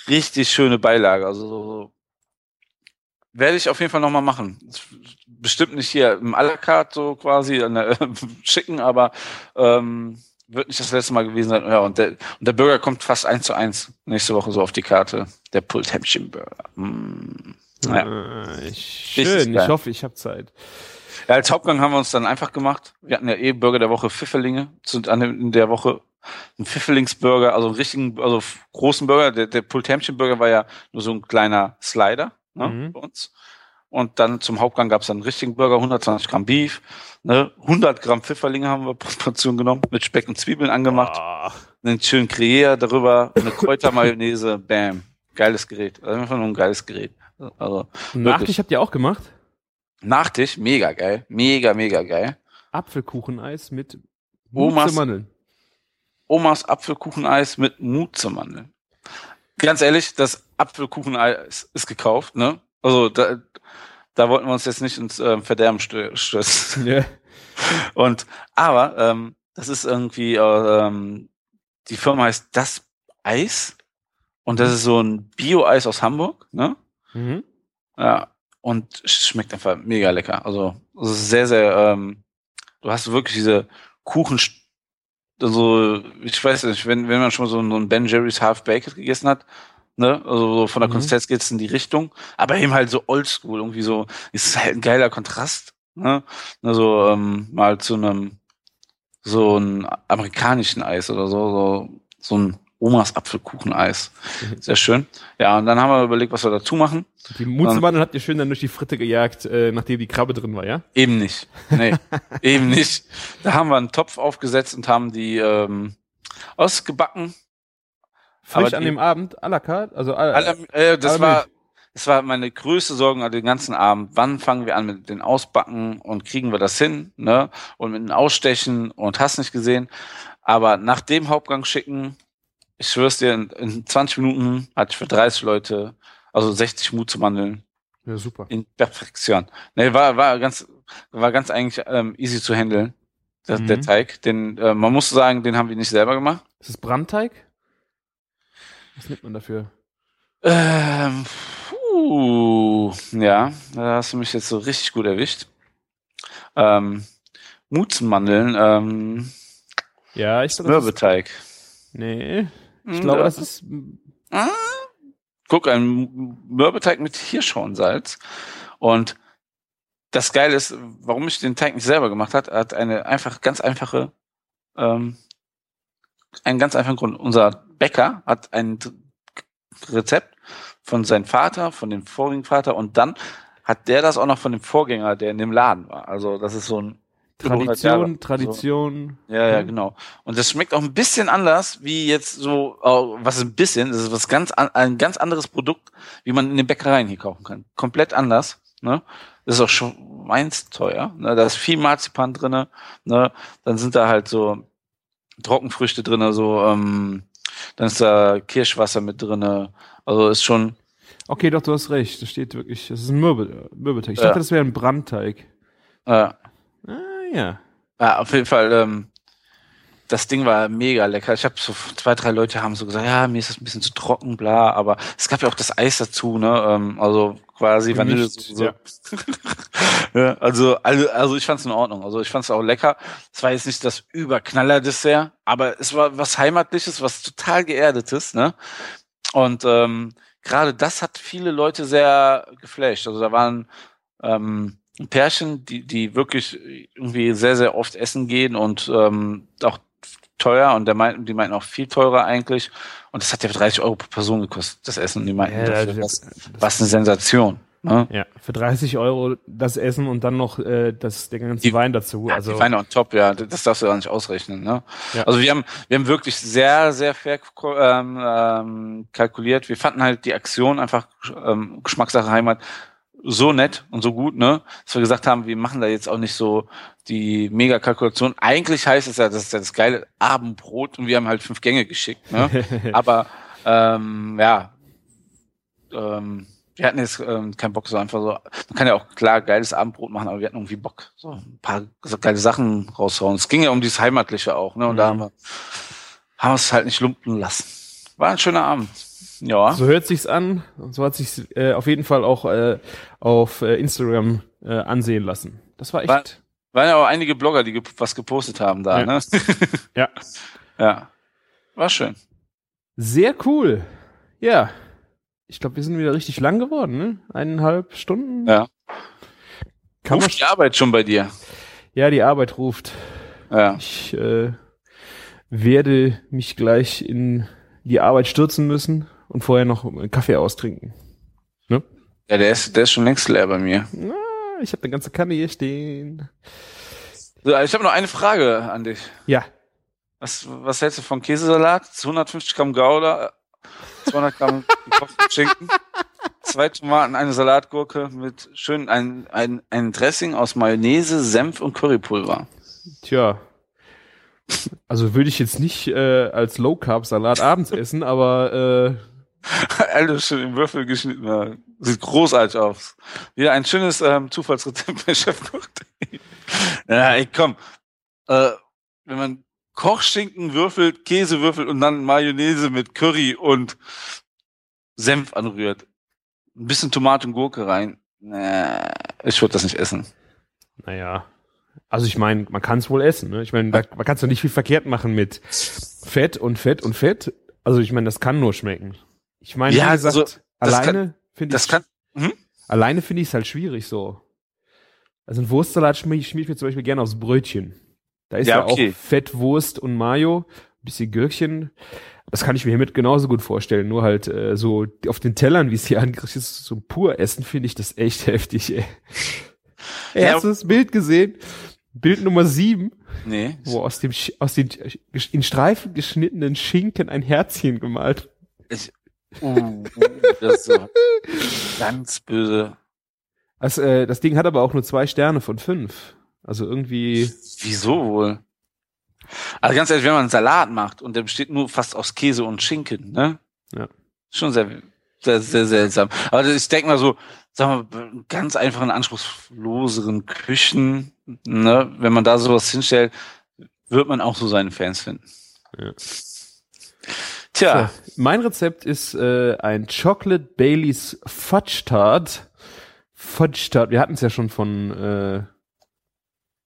Richtig schöne Beilage, also so, werde ich auf jeden Fall nochmal machen. Bestimmt nicht hier im à la carte so quasi der, schicken, aber ähm, wird nicht das letzte Mal gewesen sein. Ja, und der, und der Burger kommt fast eins zu eins nächste Woche so auf die Karte. Der Pulled Häppchen Burger. Mm. Ja. Äh, schön, ich hoffe, ich habe Zeit. Ja, als Hauptgang haben wir uns dann einfach gemacht. Wir hatten ja eh Burger der Woche Pfifferlinge. Sind an dem, in der Woche ein Pfifferlingsburger, also einen richtigen, also großen Burger. Der, der Pulled Hämmchen Burger war ja nur so ein kleiner Slider ne, Mhm. bei uns. Und dann zum Hauptgang gab es dann einen richtigen Burger, 120 Gramm Beef, ne, 100 Gramm Pfifferlinge haben wir Portion genommen, mit Speck und Zwiebeln angemacht, Ah, einen schönen Gruyère darüber, eine Kräutermayonnaise, bam. Geiles Gerät. Also einfach nur ein geiles Gerät. Also Nachtisch habt ihr auch gemacht? Nachtisch, mega geil. Mega, mega geil. Apfelkucheneis mit Omas- Mandeln. Omas Apfelkucheneis mit Mutzemandeln. Ganz ehrlich, das Apfelkucheneis ist gekauft, ne? Also da, da wollten wir uns jetzt nicht ins ähm, Verderben stö- stürzen. Ja. Und aber ähm, das ist irgendwie, äh, ähm, die Firma heißt Das Eis und das ist so ein Bio-Eis aus Hamburg, ne? Mhm. Ja, und es schmeckt einfach mega lecker. Also es sehr, sehr, ähm, du hast wirklich diese Kuchen, also ich weiß nicht, wenn, wenn man schon mal so, so ein Ben Jerry's Half Baked gegessen hat, ne, also so von der Mhm. Konsistenz geht's in die Richtung, aber eben halt so oldschool, irgendwie so, es ist halt ein geiler Kontrast, ne, also ähm, mal zu einem so ein amerikanischen Eis oder so, so, so ein Omas Apfelkucheneis. Mhm. Sehr schön. Ja, und dann haben wir überlegt, was wir dazu machen. Die Mutzemandeln habt ihr schön dann durch die Fritte gejagt, äh, nachdem die Krabbe drin war, ja? Eben nicht. Nee, eben nicht. Da haben wir einen Topf aufgesetzt und haben die ähm, ausgebacken. Frisch Aber an die- dem Abend, à la carte, also à, Alle, äh, das war, das war meine größte Sorge an den ganzen Abend. Wann fangen wir an mit den Ausbacken und kriegen wir das hin, ne? Und mit dem Ausstechen und hast nicht gesehen. Aber nach dem Hauptgang schicken, ich schwör's dir, in, in 20 Minuten hatte ich für 30 Leute, also 60 Mut zu Mandeln ja, super. in Perfektion. Nee, war, war ganz, war ganz eigentlich ähm, easy zu handeln, der, Mhm. der Teig. Den, äh, man muss sagen, den haben wir nicht selber gemacht. Ist das Brandteig? Was nimmt man dafür? Ähm, puh, ja, da hast du mich jetzt so richtig gut erwischt. Ähm, Mutzenmandeln, ähm, Ja, ich glaube, Mürbeteig. Nee, ich Hm, glaube, ja. das ist Ah. Guck, ein Mürbeteig mit Hirschhornsalz. Und das Geile ist, warum ich den Teig nicht selber gemacht hat, hat eine einfach ganz einfache, ähm, einen ganz einfachen Grund. Unser Bäcker hat ein Rezept von seinem Vater, von dem vorigen Vater und dann hat der das auch noch von dem Vorgänger, der in dem Laden war. Also das ist so ein Tradition. Tradition. So. Ja, ja, genau. Und das schmeckt auch ein bisschen anders, wie jetzt so, oh, was ist ein bisschen, das ist was ganz, ein ganz anderes Produkt, wie man in den Bäckereien hier kaufen kann. Komplett anders, ne? Das ist auch schweinsteuer, ne? Da ist viel Marzipan drinne, ne? Dann sind da halt so Trockenfrüchte drinne, so, ähm, dann ist da Kirschwasser mit drinne, also ist schon. Okay, doch, du hast recht. Das steht wirklich, das ist ein Mürbe, Mürbeteig. Ich ja. dachte, das wäre ein Brandteig. Ja. Ah, ja. Ja, auf jeden Fall, ähm, das Ding war mega lecker. Ich habe so zwei, drei Leute haben so gesagt, ja, mir ist das ein bisschen zu trocken, bla, aber es gab ja auch das Eis dazu, ne? Ähm, also quasi Vanille. So. Ja. ja, also, also, also ich fand's in Ordnung. Also ich fand's auch lecker. Es war jetzt nicht das Überknaller-Dessert, aber es war was Heimatliches, was total geerdetes, ne? Und ähm, gerade das hat viele Leute sehr geflasht. Also da waren ähm, Pärchen, die, die wirklich irgendwie sehr, sehr oft essen gehen und ähm, auch teuer und der meinten, die meinten auch viel teurer eigentlich. Und das hat ja 30 Euro pro Person gekostet, das Essen. Und die meinten, ja, dafür, das, das, was eine Sensation. Ne? Ja, für 30 Euro das Essen und dann noch äh, das, der ganze die, Wein dazu. Ja, also die Weine on top, ja, das darfst du gar nicht ausrechnen. Ne? Ja. Also wir haben, wir haben wirklich sehr, sehr fair ähm, ähm, kalkuliert. Wir fanden halt die Aktion einfach ähm, Geschmackssache Heimat so nett und so gut, ne, dass wir gesagt haben, wir machen da jetzt auch nicht so die Mega-Kalkulation. Eigentlich heißt es ja, das ist ja das geile Abendbrot und wir haben halt fünf Gänge geschickt, ne? Aber ähm, ja, ähm, wir hatten jetzt ähm, keinen Bock, so einfach so. Man kann ja auch klar geiles Abendbrot machen, aber wir hatten irgendwie Bock, so ein paar geile Sachen raushauen. Es ging ja um dieses Heimatliche auch, ne? Und mhm. da haben wir, haben wir es halt nicht lumpen lassen. War ein schöner Abend. Ja. So hört sich's an. Und so hat sich's äh, auf jeden Fall auch äh, auf äh, Instagram äh, ansehen lassen. Das war echt. War, waren ja auch einige Blogger, die ge was gepostet haben da, ja. ne? ja. Ja. War schön. Sehr cool. Ja. Ich glaube, wir sind wieder richtig lang geworden, ne? Eineinhalb Stunden. Ja. Kann ruft die Arbeit schon bei dir? Ja, die Arbeit ruft. Ja. Ich äh, werde mich gleich in die Arbeit stürzen müssen und vorher noch einen Kaffee austrinken. Ne? Ja, der ist, der ist schon längst leer bei mir. Na, ich habe eine ganze Kanne hier stehen. So, ich habe noch eine Frage an dich. Ja. Was, was hältst du von Käsesalat? 250 Gramm Gouda, 200 Gramm gekochten Schinken, zwei Tomaten, eine Salatgurke mit schön ein, ein, ein Dressing aus Mayonnaise, Senf und Currypulver. Tja, also würde ich jetzt nicht äh, als Low Carb Salat abends essen, aber äh, Alles schön im Würfel geschnitten. Ja. Sieht großartig aus. Wieder ein schönes ähm, Zufallsrezept bei Chefkoch. ja, ey, komm. Äh, wenn man Kochschinken würfelt, Käse würfelt und dann Mayonnaise mit Curry und Senf anrührt, ein bisschen Tomate und Gurke rein, äh, ich würde das nicht essen. Naja, also ich meine, man kann es wohl essen. Ne? Ich meine, man kann es doch nicht viel verkehrt machen mit Fett und Fett und Fett. Also ich meine, das kann nur schmecken. Ich meine, ja, wie gesagt, also, alleine finde ich kann, hm? alleine finde ich es halt schwierig so. Also ein Wurstsalat schmier, schmier ich mir zum Beispiel gerne aufs Brötchen. Da ist ja, ja okay. auch Fett, Wurst und Mayo, ein bisschen Gürkchen. Das kann ich mir hiermit genauso gut vorstellen. Nur halt äh, so auf den Tellern, wie es hier angerichtet ist, so pur essen, finde ich das echt heftig. Ey. Erstes ja, Bild gesehen. Bild Nummer sieben. Nee. Wo aus dem, aus den in Streifen geschnittenen Schinken ein Herzchen gemalt. Ich, das ist so ganz böse. Das, äh, das Ding hat aber auch nur zwei Sterne von fünf. Also irgendwie. Wieso wohl? Also ganz ehrlich, wenn man einen Salat macht und der besteht nur fast aus Käse und Schinken, ne? Ja. Schon sehr, sehr, sehr seltsam. Aber ich denke mal so, sagen wir, ganz einfachen, anspruchsloseren Küchen, ne, wenn man da sowas hinstellt, wird man auch so seine Fans finden. Ja. Tja. So, mein Rezept ist äh, ein Chocolate Baileys Fudge Tart. Fudge Tart, wir hatten es ja schon von äh,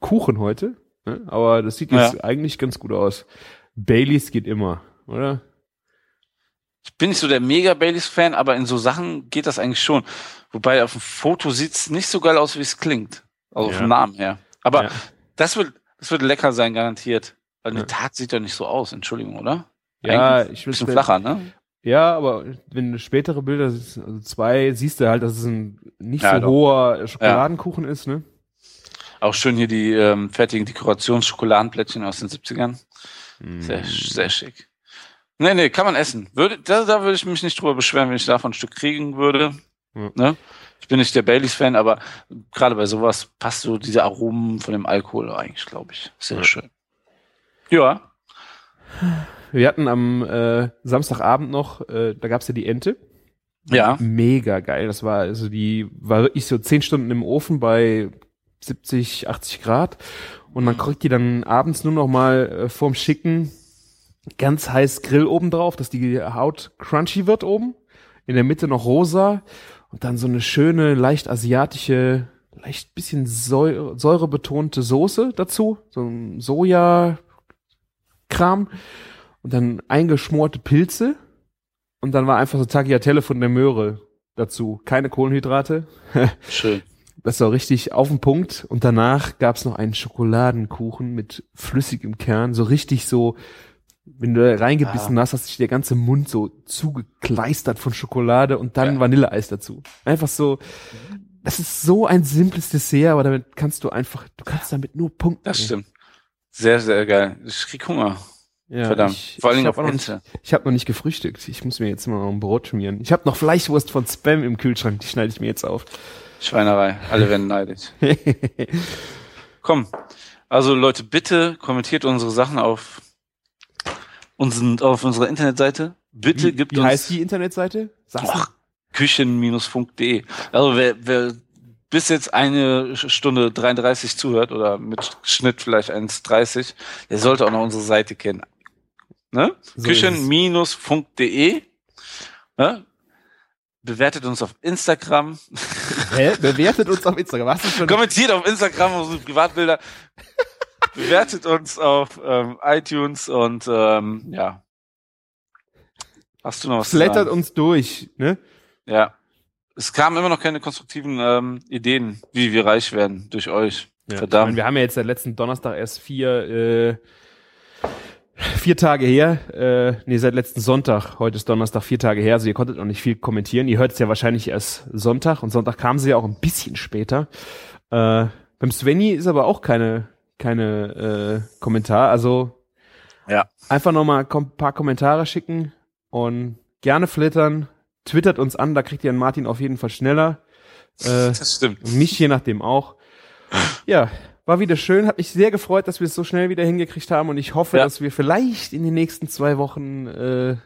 Kuchen heute, ne? aber das sieht jetzt ja. eigentlich ganz gut aus. Baileys geht immer, oder? Ich bin nicht so der mega Baileys-Fan, aber in so Sachen geht das eigentlich schon. Wobei auf dem Foto sieht's nicht so geil aus, wie es klingt. Also ja. vom Namen her. Aber ja. das wird, das wird lecker sein, garantiert. Weil eine ja. Tat sieht ja nicht so aus, Entschuldigung, oder? Ja, Eigentlich ich will bisschen flacher, ne? Ja, aber wenn du spätere Bilder, also zwei, siehst du halt, dass es ein nicht ja, so doch. hoher Schokoladenkuchen ist, ne? Auch schön hier die ähm, fertigen Dekorationsschokoladenplättchen aus den 70ern. Sehr, Mm. sehr schick. Nee, nee, kann man essen. Würde, da, da würde ich mich nicht drüber beschweren, wenn ich davon ein Stück kriegen würde. Ja. Ne? Ich bin nicht der Baileys-Fan, aber gerade bei sowas passt so diese Aromen von dem Alkohol eigentlich, glaube ich. Sehr Ja. schön. Ja. Wir hatten am äh, Samstagabend noch, äh, da gab's ja die Ente. Ja. Mega geil. Das war, also die war wirklich so zehn Stunden im Ofen bei 70, 80 Grad. Und man kriegt die dann abends nur noch mal äh, vorm Schicken ganz heiß Grill oben drauf, dass die Haut crunchy wird oben. In der Mitte noch rosa. Und dann so eine schöne, leicht asiatische, leicht bisschen säure, säurebetonte Soße dazu. So ein Soja-Kram. Und dann eingeschmorte Pilze. Und dann war einfach so Tagliatelle von der Möhre dazu. Keine Kohlenhydrate. Schön. Das war richtig auf den Punkt. Und danach gab's noch einen Schokoladenkuchen mit flüssigem Kern. So richtig so, wenn du da reingebissen hast, hast sich der ganze Mund so zugekleistert von Schokolade und dann Ja. Vanilleeis dazu. Einfach so, das ist so ein simples Dessert, aber damit kannst du einfach, du kannst damit nur punkten. Das stimmt. Sehr, sehr geil. Ich krieg Hunger. Ja, Verdammt. Ich, Vor allen ich Dingen hab auf Ente. ich habe noch nicht gefrühstückt. Ich muss mir jetzt mal ein Brot schmieren. Ich habe noch Fleischwurst von Spam im Kühlschrank, die schneide ich mir jetzt auf. Schweinerei. Alle werden neidisch. Komm. Also Leute, bitte kommentiert unsere Sachen auf unseren, auf unserer Internetseite. Bitte wie, gibt wie uns heißt die Internetseite? Sag's küchen-funk.de. Also wer, wer bis jetzt eine Stunde 33 zuhört oder mit Schnitt vielleicht 1,30, der sollte auch noch unsere Seite kennen. Ne? So. Küchen-funk.de. Ne? Bewertet uns auf Instagram. Hä? Bewertet uns auf Instagram. Was ist schon? Kommentiert auf Instagram unsere Privatbilder. Bewertet uns auf ähm, iTunes und ähm, ja. Hast du noch was zu Flattert uns durch, ne? Ja. Es kamen immer noch keine konstruktiven ähm, Ideen, wie wir reich werden durch euch. Ja. Verdammt. Meine, wir haben ja jetzt seit letzten Donnerstag erst vier, äh, vier Tage her, äh, nee, seit letzten Sonntag, heute ist Donnerstag, vier Tage her, also ihr konntet noch nicht viel kommentieren. Ihr hört es ja wahrscheinlich erst Sonntag und Sonntag kamen sie ja auch ein bisschen später. Äh, beim Svenny ist aber auch keine, keine äh, Kommentar, also Ja. einfach nochmal ein paar Kommentare schicken und gerne flittern, twittert uns an, da kriegt ihr einen Martin auf jeden Fall schneller. Äh, Das stimmt. mich je nachdem auch. Ja, war wieder schön, hat mich sehr gefreut, dass wir es so schnell wieder hingekriegt haben und ich hoffe, Ja. dass wir vielleicht in den nächsten zwei Wochen äh,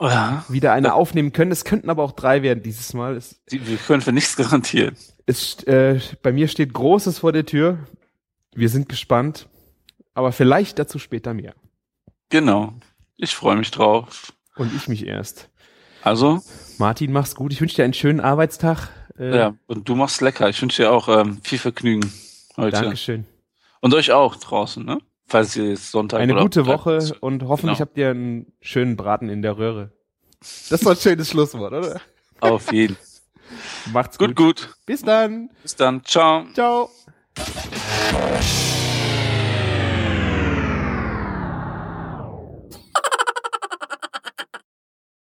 Ja. wieder eine aufnehmen können. Es könnten aber auch drei werden dieses Mal. Es, wir können für nichts garantieren. es, äh, bei mir steht Großes vor der Tür. Wir sind gespannt, aber vielleicht dazu später mehr. Genau. Ich freue mich drauf. Und ich mich erst. Also, Martin, mach's gut. Ich wünsche dir einen schönen Arbeitstag. Äh, ja. Und du machst lecker. Ich wünsche dir auch ähm, viel Vergnügen heute. Dankeschön. Und euch auch draußen, ne? Falls ihr jetzt Sonntag Eine oder gute Woche und hoffentlich Genau. habt ihr einen schönen Braten in der Röhre. Das war ein schönes Schlusswort, oder? Auf jeden. Macht's gut, gut. gut. Bis dann. Bis dann. Ciao. Ciao.